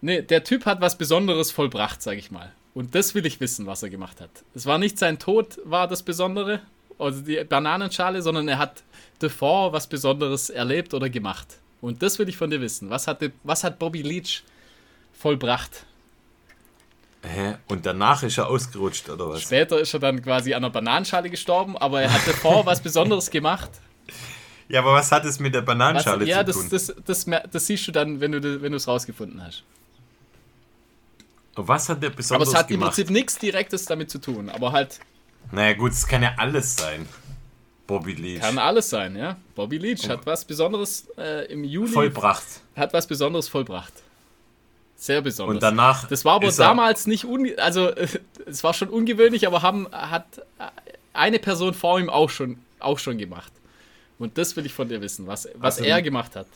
nee, der Typ hat was Besonderes vollbracht, sag ich mal. Und das will ich wissen, was er gemacht hat. Es war nicht sein Tod, war das Besondere, also die Bananenschale, sondern er hat davor was Besonderes erlebt oder gemacht. Und das will ich von dir wissen. Was hat, was hat Bobby Leach vollbracht? Hä? Und danach ist er ausgerutscht, oder was? Später ist er dann quasi an einer Bananenschale gestorben, aber er hat davor was Besonderes gemacht. Ja, aber was hat es mit der Was, Bananenschale ja, zu das, tun? das, das, mer- das siehst du dann, wenn du es rausgefunden hast. Was hat der Aber besonders es hat im gemacht? Prinzip nichts Direktes damit zu tun. Aber halt, Naja gut, es kann ja alles sein. Bobby Leach. Kann alles sein, ja. Bobby Leach hat was Besonderes äh, im Juli. Vollbracht. Hat was Besonderes vollbracht. Sehr besonders. Und danach. Das war aber damals nicht un also es war schon ungewöhnlich, aber haben hat eine Person vor ihm auch schon auch schon gemacht. Und das will ich von dir wissen, was, was also, er gemacht hat.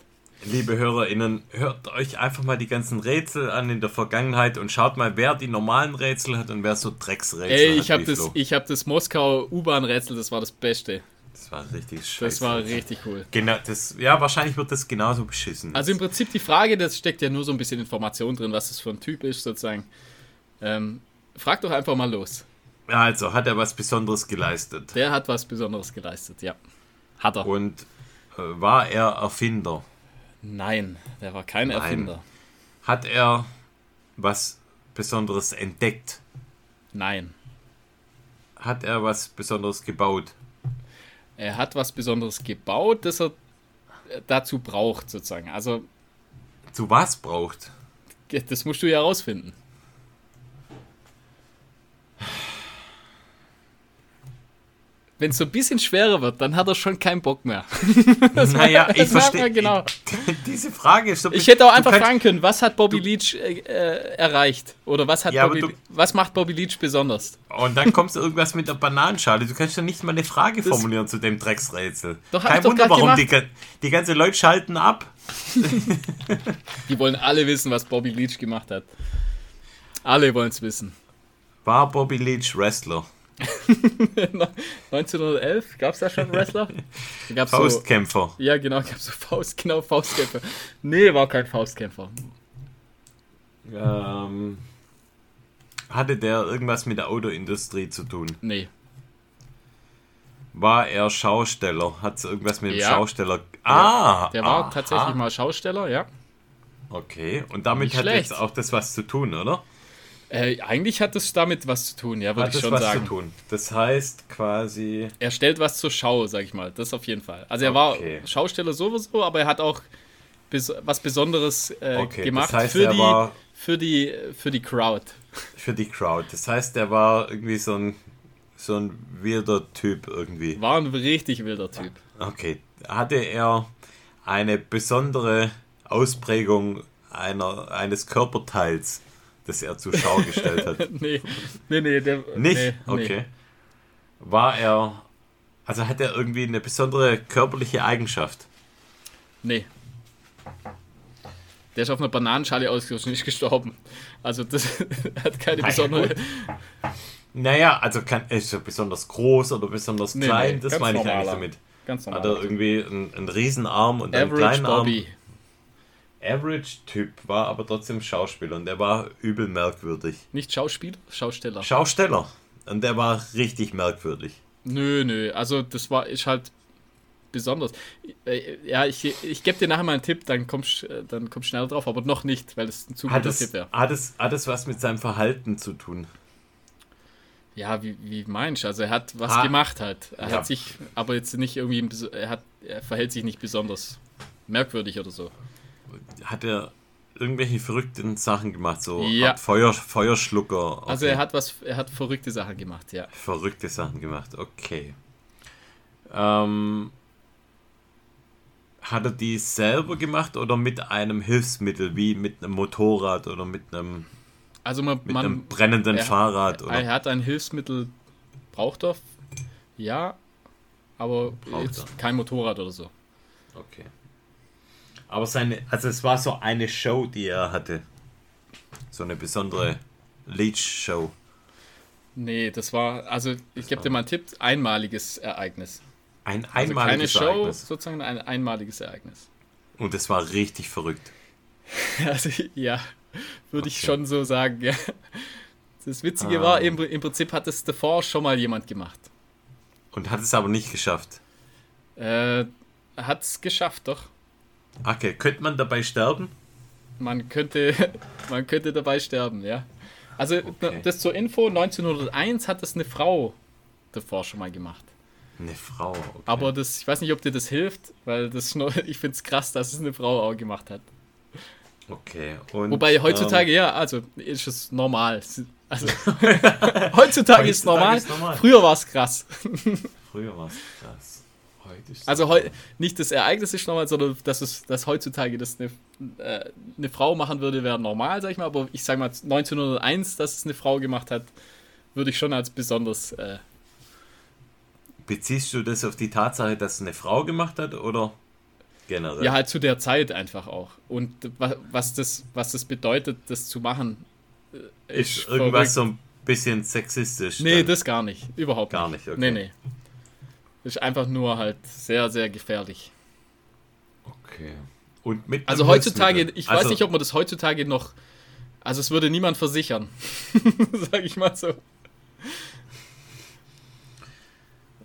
Liebe HörerInnen, hört euch einfach mal die ganzen Rätsel an in der Vergangenheit und schaut mal, wer die normalen Rätsel hat und wer so Drecksrätsel Ey, hat. Ich habe das, ich hab das Moskau U-Bahn-Rätsel, das war das Beste. Das war richtig scheiße. Das war richtig cool. Genau, das, ja, wahrscheinlich wird das genauso beschissen. Also im Prinzip die Frage, das steckt ja nur so ein bisschen Information drin, was das für ein Typ ist, sozusagen. Ähm, frag doch einfach mal los. Also, hat er was Besonderes geleistet? Der hat was Besonderes geleistet, ja. Hat er. Und äh, war er Erfinder? Nein, der war kein Nein. Erfinder. Hat er was Besonderes entdeckt? Nein. Hat er was Besonderes gebaut? Er hat was Besonderes gebaut, das er dazu braucht, sozusagen. Also. Zu was braucht? Das musst du ja herausfinden. Wenn es so ein bisschen schwerer wird, dann hat er schon keinen Bock mehr. das naja, ich verstehe. Genau. Diese Frage ist so Ich hätte auch einfach fragen können, was hat Bobby Leach äh, äh, erreicht? Oder was, hat ja, Bobby, was macht Bobby Leach besonders? Und dann kommst du irgendwas mit der Bananenschale. Du kannst ja nicht mal eine Frage das formulieren zu dem Drecksrätsel. Doch, Kein Wunder, warum die, die ganzen Leute schalten ab. die wollen alle wissen, was Bobby Leach gemacht hat. Alle wollen es wissen. War Bobby Leach Wrestler? 1911 gab es da schon Wrestler? Gab's Faustkämpfer. So, ja, genau, gab so Faust, genau, Faustkämpfer. Nee, war kein Faustkämpfer. Ähm, hatte der irgendwas mit der Autoindustrie zu tun? Nee. War er Schausteller? Hat es irgendwas mit dem ja. Schausteller? Ah! Ja, der war aha. tatsächlich mal Schausteller, ja. Okay, und damit Nicht hat schlecht. jetzt auch das was zu tun, oder? Äh, eigentlich hat es damit was zu tun, ja, würde ich schon was sagen. Zu tun. Das heißt quasi. Er stellt was zur Schau, sag ich mal. Das auf jeden Fall. Also er okay. war Schausteller sowieso, aber er hat auch was Besonderes äh, okay, gemacht das heißt, für, die, für, die, für die Crowd. Für die Crowd. Das heißt, er war irgendwie so ein, so ein wilder Typ irgendwie. War ein richtig wilder Typ. Okay. Hatte er eine besondere Ausprägung einer, eines Körperteils? Das er zur Schau gestellt hat. nee, nee, nee. Der, Nicht? Nee, okay. War er. Also hat er irgendwie eine besondere körperliche Eigenschaft? Nee. Der ist auf einer Bananenschale ausgerutscht nicht gestorben. Also das hat keine naja, besondere. Gut. Naja, also kann, ist er besonders groß oder besonders klein? Nee, das meine ich eigentlich damit. Ganz normal. Hat er irgendwie einen, einen Riesenarm und Average einen kleinen Bobby. Arm? Average-Typ, war aber trotzdem Schauspieler und der war übel merkwürdig. Nicht Schauspieler, Schausteller. Schausteller. Und der war richtig merkwürdig. Nö, nö, also das war ist halt besonders. Äh, ja, ich, ich gebe dir nachher mal einen Tipp, dann kommst du dann kommst schneller drauf, aber noch nicht, weil es ein zu guter Tipp wäre. Hat es, hat es was mit seinem Verhalten zu tun? Ja, wie, wie meinst du? Also er hat was ha. gemacht halt. Er ja. hat sich, aber jetzt nicht irgendwie, er hat, er verhält sich nicht besonders merkwürdig oder so hat er irgendwelche verrückten Sachen gemacht, so ja. Feuer, Feuerschlucker. Okay. Also er hat was, er hat verrückte Sachen gemacht, ja. Verrückte Sachen gemacht, okay. Ähm, hat er die selber gemacht oder mit einem Hilfsmittel, wie mit einem Motorrad oder mit einem, also man, mit man, einem brennenden er, Fahrrad? Oder? Er hat ein Hilfsmittel, braucht er, ja, aber kein Motorrad oder so. Okay. Aber seine, also es war so eine Show, die er hatte. So eine besondere Leech-Show. Nee, das war, also ich gebe dir mal einen Tipp, einmaliges Ereignis. Ein einmaliges also keine Show, Ereignis. sozusagen ein einmaliges Ereignis. Und es war richtig verrückt. Also ja, würde okay. ich schon so sagen, ja. Das Witzige ah. war, im, im Prinzip hat es davor schon mal jemand gemacht. Und hat es aber nicht geschafft. Äh, hat es geschafft, doch. Okay, könnte man dabei sterben? Man könnte, man könnte dabei sterben, ja. Also okay. das zur Info, 1901 hat das eine Frau davor schon mal gemacht. Eine Frau, okay. Aber das, ich weiß nicht, ob dir das hilft, weil das nur, ich finde es krass, dass es eine Frau auch gemacht hat. Okay. Und, Wobei heutzutage, ähm, ja, also ist es normal. Also, heutzutage, heutzutage ist, normal. ist normal. Früher war es krass. Früher war es krass. Heute ist Also heu, nicht das Ereignis ist normal, sondern dass es dass heutzutage das eine, äh, eine Frau machen würde, wäre normal, sag ich mal. Aber ich sag mal 1901, dass es eine Frau gemacht hat, würde ich schon als besonders. Äh, Beziehst du das auf die Tatsache, dass es eine Frau gemacht hat oder generell? ja, halt zu der Zeit einfach auch. Und wa- was das, was das bedeutet, das zu machen, äh, ist irgendwas verrückt. so ein bisschen sexistisch. Nee, dann? das gar nicht. Überhaupt Gar nicht. nicht, okay. Nee, nee. Ist einfach nur halt sehr, sehr gefährlich. Okay. Und mit Also heutzutage, ich weiß Also, nicht, ob man das heutzutage noch. Also es würde niemand versichern. Sag ich mal so.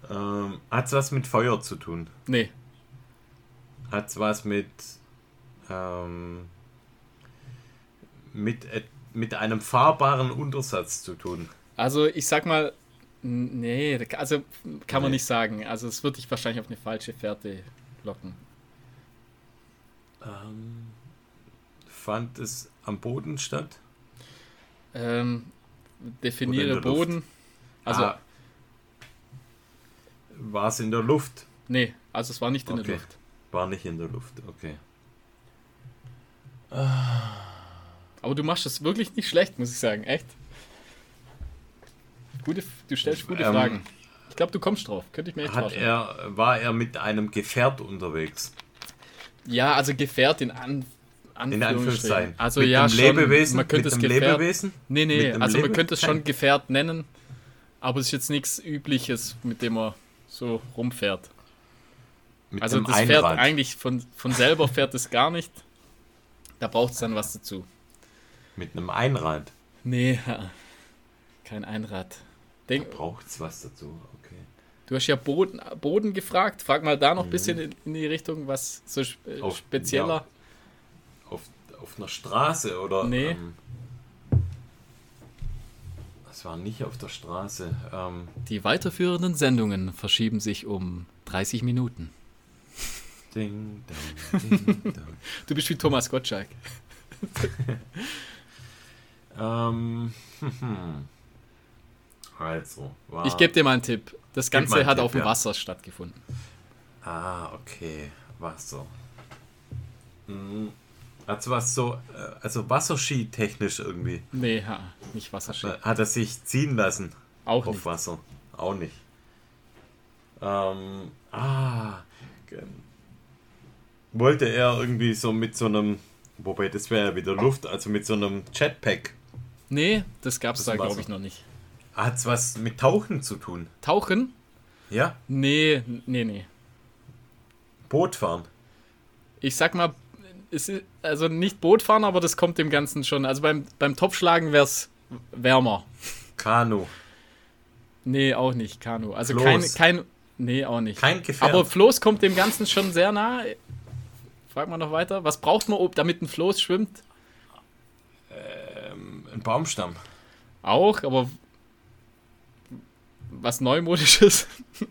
Ähm, hat's was mit Feuer zu tun? Nee. Hat's was mit ähm, mit mit einem fahrbaren Untersatz zu tun? Also ich sag mal, nee, also kann man Nee. nicht sagen. Also es wird dich wahrscheinlich auf eine falsche Fährte locken. Ähm, fand es am Boden statt? Ähm, definiere der Luft. Boden. Also, Ah, war es in der Luft? nee, also es war nicht in Okay. der Luft. War nicht in der Luft, okay. Aber du machst das wirklich nicht schlecht, muss ich sagen. Echt. Gute, du stellst gute Ähm, Fragen. Ich glaube, du kommst drauf. Könnte ich mir echt Hat vorstellen. er, war er mit einem Gefährt unterwegs? Ja, also Gefährt in An In Anführungszeichen. Also mit ja, einem schon. Lebewesen? Man könnte mit es Gefährt. Lebewesen? Nee, nee, also man könnte es schon Gefährt nennen, aber es ist jetzt nichts Übliches, mit dem man so rumfährt. Mit Also das fährt Einrad. eigentlich von, von selber fährt es gar nicht. Da braucht es dann was dazu. Mit einem Einrad. Nee, kein Einrad. Denk, Braucht es was dazu? Okay. du hast ja Boden, Boden gefragt. Frag mal da noch ein bisschen in, in die Richtung, was so äh, Mhm. Auf- spezieller. Auf, auf einer Straße oder? Nee. Ähm, das war nicht auf der Straße. Ähm, Die weiterführenden Sendungen verschieben sich um 30 Minuten. ding, dong, ding, dong. Du bist wie Thomas Gottschalk. ähm, hm. Also. War, Ich gebe dir mal einen Tipp. Das Ganze hat Tipp, auf dem ja. Wasser stattgefunden. Ah, okay. Wasser. Hm. Hat's was so, äh, also Wasserski-technisch irgendwie. Nee, ha, nicht Wasserski. Hat er sich ziehen lassen Auch auf nicht. Wasser? Auch nicht. Ähm, ah. Wollte er irgendwie so mit so einem, wobei das wäre ja wieder Luft, also mit so einem Jetpack. Nee, das gab es Das da, glaube ich, noch nicht. Hat's was mit Tauchen zu tun? Tauchen? Ja? Nee, nee, nee. Boot fahren? Ich sag mal, es ist, also nicht Boot fahren, aber das kommt dem Ganzen schon. Also beim, beim Topfschlagen wäre es wärmer. Kanu? Nee, auch nicht, Kanu. Also Floß. kein, kein. Nee, auch nicht. Kein Gefährt? Aber Floß kommt dem Ganzen schon sehr nah. Frag mal noch weiter. Was braucht man, ob- damit ein Floß schwimmt? ähm, ein Baumstamm? Auch, aber was Neumodisches?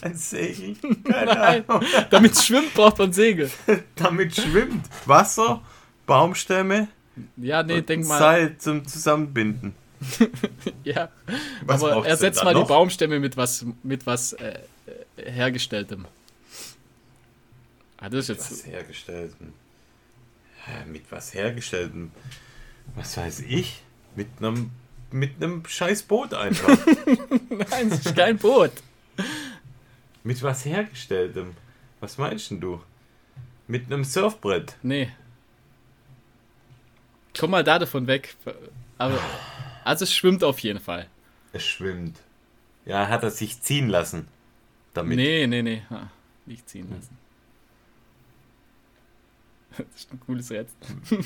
Ein Segel? Keine Nein. Ahnung. Damit es schwimmt, braucht man Segel. Damit schwimmt Wasser, Baumstämme Ja, nee, denk mal. Seil zum Zusammenbinden. Ja, Was aber ersetzt mal dann die noch? Baumstämme mit was, mit was äh, äh, hergestelltem. Ah, das ist Was jetzt. hergestellten. Ja, mit was hergestellten? Was weiß ich? Mit einem mit einem scheiß Boot einfach. Nein, das ist kein Boot. mit was hergestelltem? Was meinst denn du? Mit einem Surfbrett. Nee. Komm mal da davon weg. Aber, also es schwimmt auf jeden Fall. Es schwimmt. Ja, hat er sich ziehen lassen. Damit. Nee, nee, nee. Nicht ziehen lassen. Das ist ein cooles Rätsel.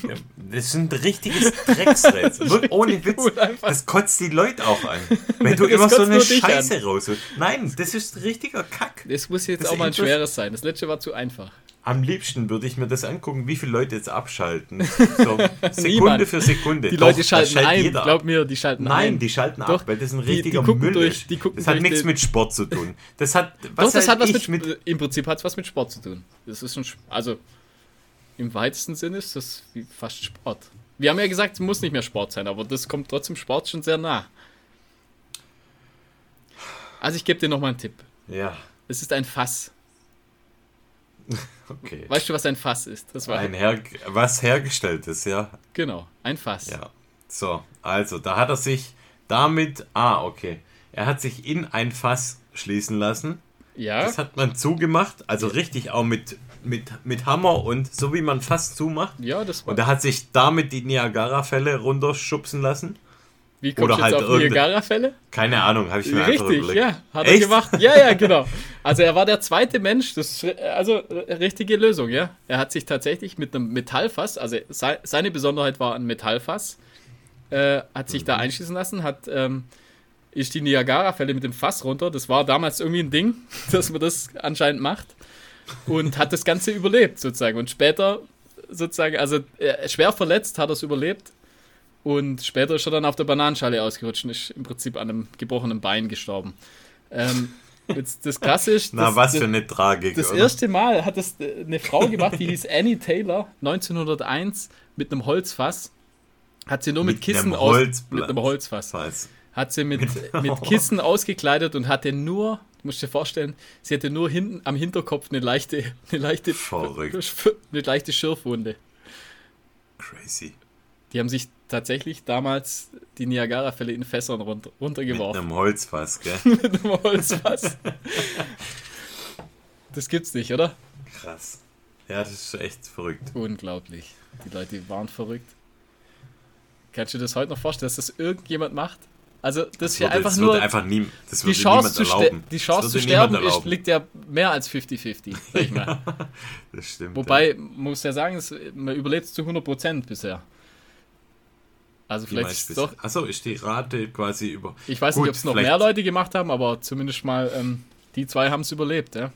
Ja, das ist ein richtiges Drecksrätsel. Ohne Witz. Cool. Das kotzt die Leute auch an. Wenn du Das immer so eine Scheiße rausholst. Nein, das ist richtiger Kack. Das muss jetzt Das auch mal ein schweres sein. Das letzte war zu einfach. Am liebsten würde ich mir das angucken, wie viele Leute jetzt abschalten. So, Sekunde für Sekunde. Die Doch, Leute das schalten ein. jeder. Glaub mir, die schalten Nein, ein. die schalten Doch, ab, weil das ein die- die richtiger gucken Müll durch- ist. die das hat nichts mit Sport zu tun. Das hat, Doch, was das weiß hat was ich mit, Im Prinzip hat es was mit Sport zu tun. Das ist ein, also im weitesten Sinne ist das wie fast Sport. Wir haben ja gesagt, es muss nicht mehr Sport sein, aber das kommt trotzdem Sport schon sehr nah. Also ich gebe dir nochmal einen Tipp. Ja. Es ist ein Fass. Okay. Weißt du, was ein Fass ist? Das war ein Her was hergestelltes, ja. Genau, ein Fass. Ja. So, also da hat er sich damit, ah, okay, er hat sich in ein Fass schließen lassen. Ja. Das hat man zugemacht, also richtig auch mit, mit, mit Hammer und so wie man Fass zumacht. Ja, das war. Und er hat sich damit die Niagara-Fälle runterschubsen lassen. Wie kommst du halt auf Niagara-Fälle? Keine Ahnung, habe ich mir Richtig, überlegt. ja, hat Echt? er gemacht. Ja, ja, genau. Also er war der zweite Mensch, das ist also richtige Lösung, ja. Er hat sich tatsächlich mit einem Metallfass, also seine Besonderheit war ein Metallfass, äh, hat sich mhm. da einschließen lassen, hat ähm, ist die Niagara-Fälle mit dem Fass runter. Das war damals irgendwie ein Ding, dass man das anscheinend macht. Und hat das Ganze überlebt, sozusagen. Und später, sozusagen, also äh, schwer verletzt hat er es überlebt und später ist er dann auf der Bananenschale ausgerutscht und ist im Prinzip an einem gebrochenen Bein gestorben. Ähm, jetzt, das Krasse ist. Na, das, was für eine Tragik. Das oder? erste Mal hat das eine Frau gemacht, die hieß Annie Taylor, 1901, mit einem Holzfass. Hat sie nur mit, mit Kissen aus. Mit einem Holzfass. Weiß. Hat sie mit, mit Kissen ausgekleidet und hatte nur, du musst dir vorstellen, sie hatte nur hinten am Hinterkopf eine leichte, eine leichte, eine leichte Schürfwunde. Crazy. Die haben sich tatsächlich damals die Niagara-Fälle in Fässern runter, runtergeworfen. Mit einem Holzfass, gell? Mit einem Holzfass. das gibt's nicht, oder? Krass. Ja, das ist echt verrückt. Unglaublich. Die Leute waren verrückt. Kannst du dir das heute noch vorstellen, dass das irgendjemand macht? Also, das, das hier einfach nur. Einfach nie, das die Chance, zu, die Chance zu sterben ist, liegt ja mehr als 50-50, sag ich mal. das stimmt. Wobei, ja. man muss ja sagen, man überlebt es zu 100% bisher. Also vielleicht ist doch. Achso, ist die Rate quasi über. Ich weiß Gut, nicht, ob es noch mehr Leute gemacht haben, aber zumindest mal ähm, die zwei haben es überlebt, ja.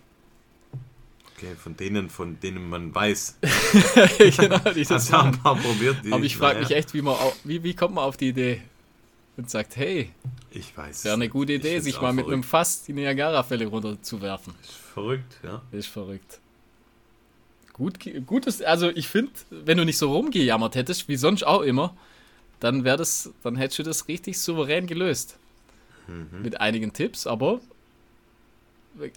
Okay, von denen, von denen man weiß. genau, die das haben ein paar probiert. Die, aber ich frage mich echt, wie, man, wie, wie kommt man auf die Idee und sagt, hey, ich weiß. Wäre eine gute Idee, sich mal mit verrückt. einem Fass die Niagara-Fälle runterzuwerfen. Ist verrückt, ja. Ist verrückt. Gut, gutes, also ich finde, wenn du nicht so rumgejammert hättest, wie sonst auch immer, dann wäre das, dann hättest du das richtig souverän gelöst. Mhm. Mit einigen Tipps, aber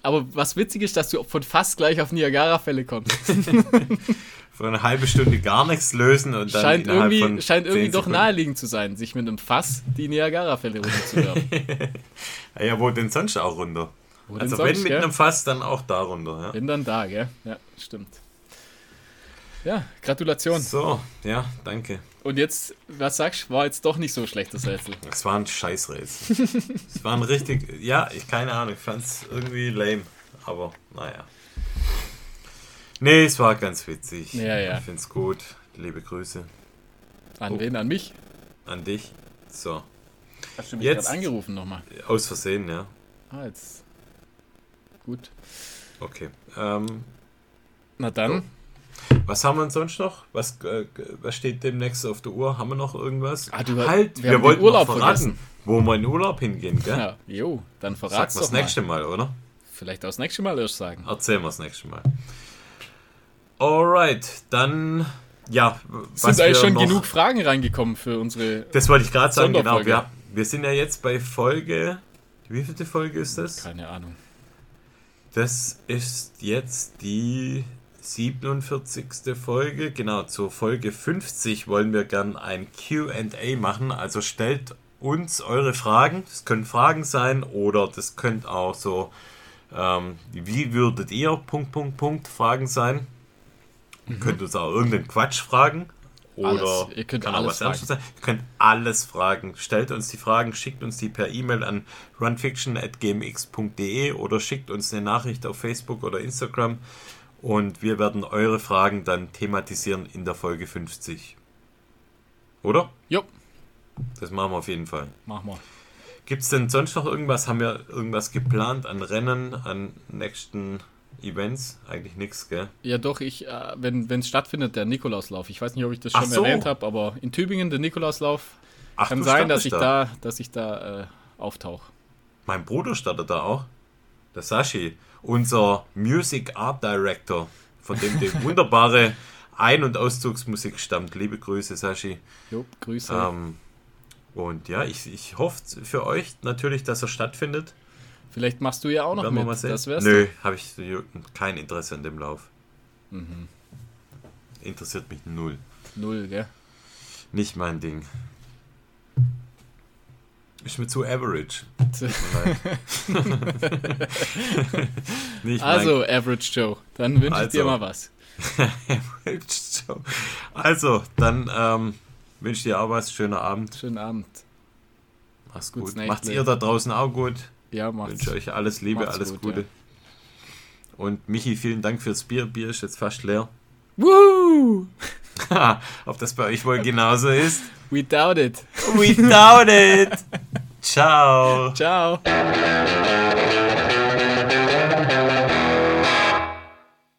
aber was witzig ist, dass du von fast gleich auf Niagara-Fälle kommst. Für eine halbe Stunde gar nichts lösen und dann scheint irgendwie, von scheint irgendwie doch naheliegend zu sein, sich mit einem Fass die Niagara-Fälle runterzuwerfen. ja, wo denn sonst auch runter? Wo also sonst, wenn mit gell? einem Fass, dann auch da runter. Ja. Wenn dann da, gell? Ja, stimmt. Ja, Gratulation. So, ja, danke. Und jetzt, was sagst du, war jetzt doch nicht so schlechtes Rätsel. Es war ein Scheißrätsel. es war ein richtig, ja, ich keine Ahnung, ich fand es irgendwie lame, aber naja. Nee, es war ganz witzig. Ja, ja. Ich finde es gut. Liebe Grüße. An oh. wen? An mich? An dich. So. Hast du mich jetzt angerufen nochmal? Aus Versehen, ja. Ah, jetzt. Gut. Okay. Ähm, Na dann. So. Was haben wir sonst noch? Was, äh, was steht demnächst auf der Uhr? Haben wir noch irgendwas? Ah, du, halt, wir, wir wollten Urlaub verraten, vergessen. wo wir in Urlaub hingehen, gell? Ja, jo, dann verrat's Sag das nächste Mal, oder? Vielleicht auch das nächste Mal erst sagen. Erzählen wir das nächste Mal. Alright, dann ja. Sind eigentlich schon genug Fragen reingekommen für unsere. Das wollte ich gerade sagen, genau. Wir, wir sind ja jetzt bei Folge. Wie viele Folge ist das? Keine Ahnung. Das ist jetzt die 47. Folge. Genau, zur Folge 50 wollen wir gern ein QA machen. Also stellt uns eure Fragen. Das können Fragen sein oder das könnt auch so, ähm, wie würdet ihr, Punkt, Punkt, Punkt, Fragen sein. Mhm. Könnt uns auch irgendeinen Quatsch fragen. Oder alles. Ihr könnt kann alles auch was sein. Ihr könnt alles fragen. Stellt uns die Fragen, schickt uns die per E-Mail an runfiction.gmx.de oder schickt uns eine Nachricht auf Facebook oder Instagram. Und wir werden eure Fragen dann thematisieren in der Folge 50. Oder? Jo. Das machen wir auf jeden Fall. Machen wir. Gibt es denn sonst noch irgendwas? Haben wir irgendwas geplant an Rennen, an nächsten Events? Eigentlich nichts, gell? Ja, doch, ich, äh, wenn es stattfindet, der Nikolauslauf. Ich weiß nicht, ob ich das schon so. erwähnt habe, aber in Tübingen, der Nikolauslauf, Ach, kann sein, dass ich da, da dass ich da äh, auftauche. Mein Bruder startet da auch. Der Sashi unser Music Art Director, von dem die wunderbare Ein- und Auszugsmusik stammt. Liebe Grüße, Sashi. Jo, Grüße. Ähm, und ja, ich, ich hoffe für euch natürlich, dass er stattfindet. Vielleicht machst du ja auch noch Werden mit. mal sehen. Das wär's Nö, habe ich kein Interesse an dem Lauf. Mhm. Interessiert mich null. Null, gell? Nicht mein Ding. Ist mir zu average. Nicht Also, Average Joe, dann wünsche ich Also. dir mal was. mein Average Joe. Also, dann ähm, wünsche ich dir auch was. Schöner Abend. Schönen Abend. Mach's gut. Nächtle. Macht's ihr da draußen auch gut. Ja, Ich macht's. wünsche euch alles Liebe, Macht's alles gut, Gute. ja. Und Michi, vielen Dank fürs Bier. Bier ist jetzt fast leer. Ob das bei euch wohl genauso ist? We doubt it. We doubt it. Ciao. Ciao.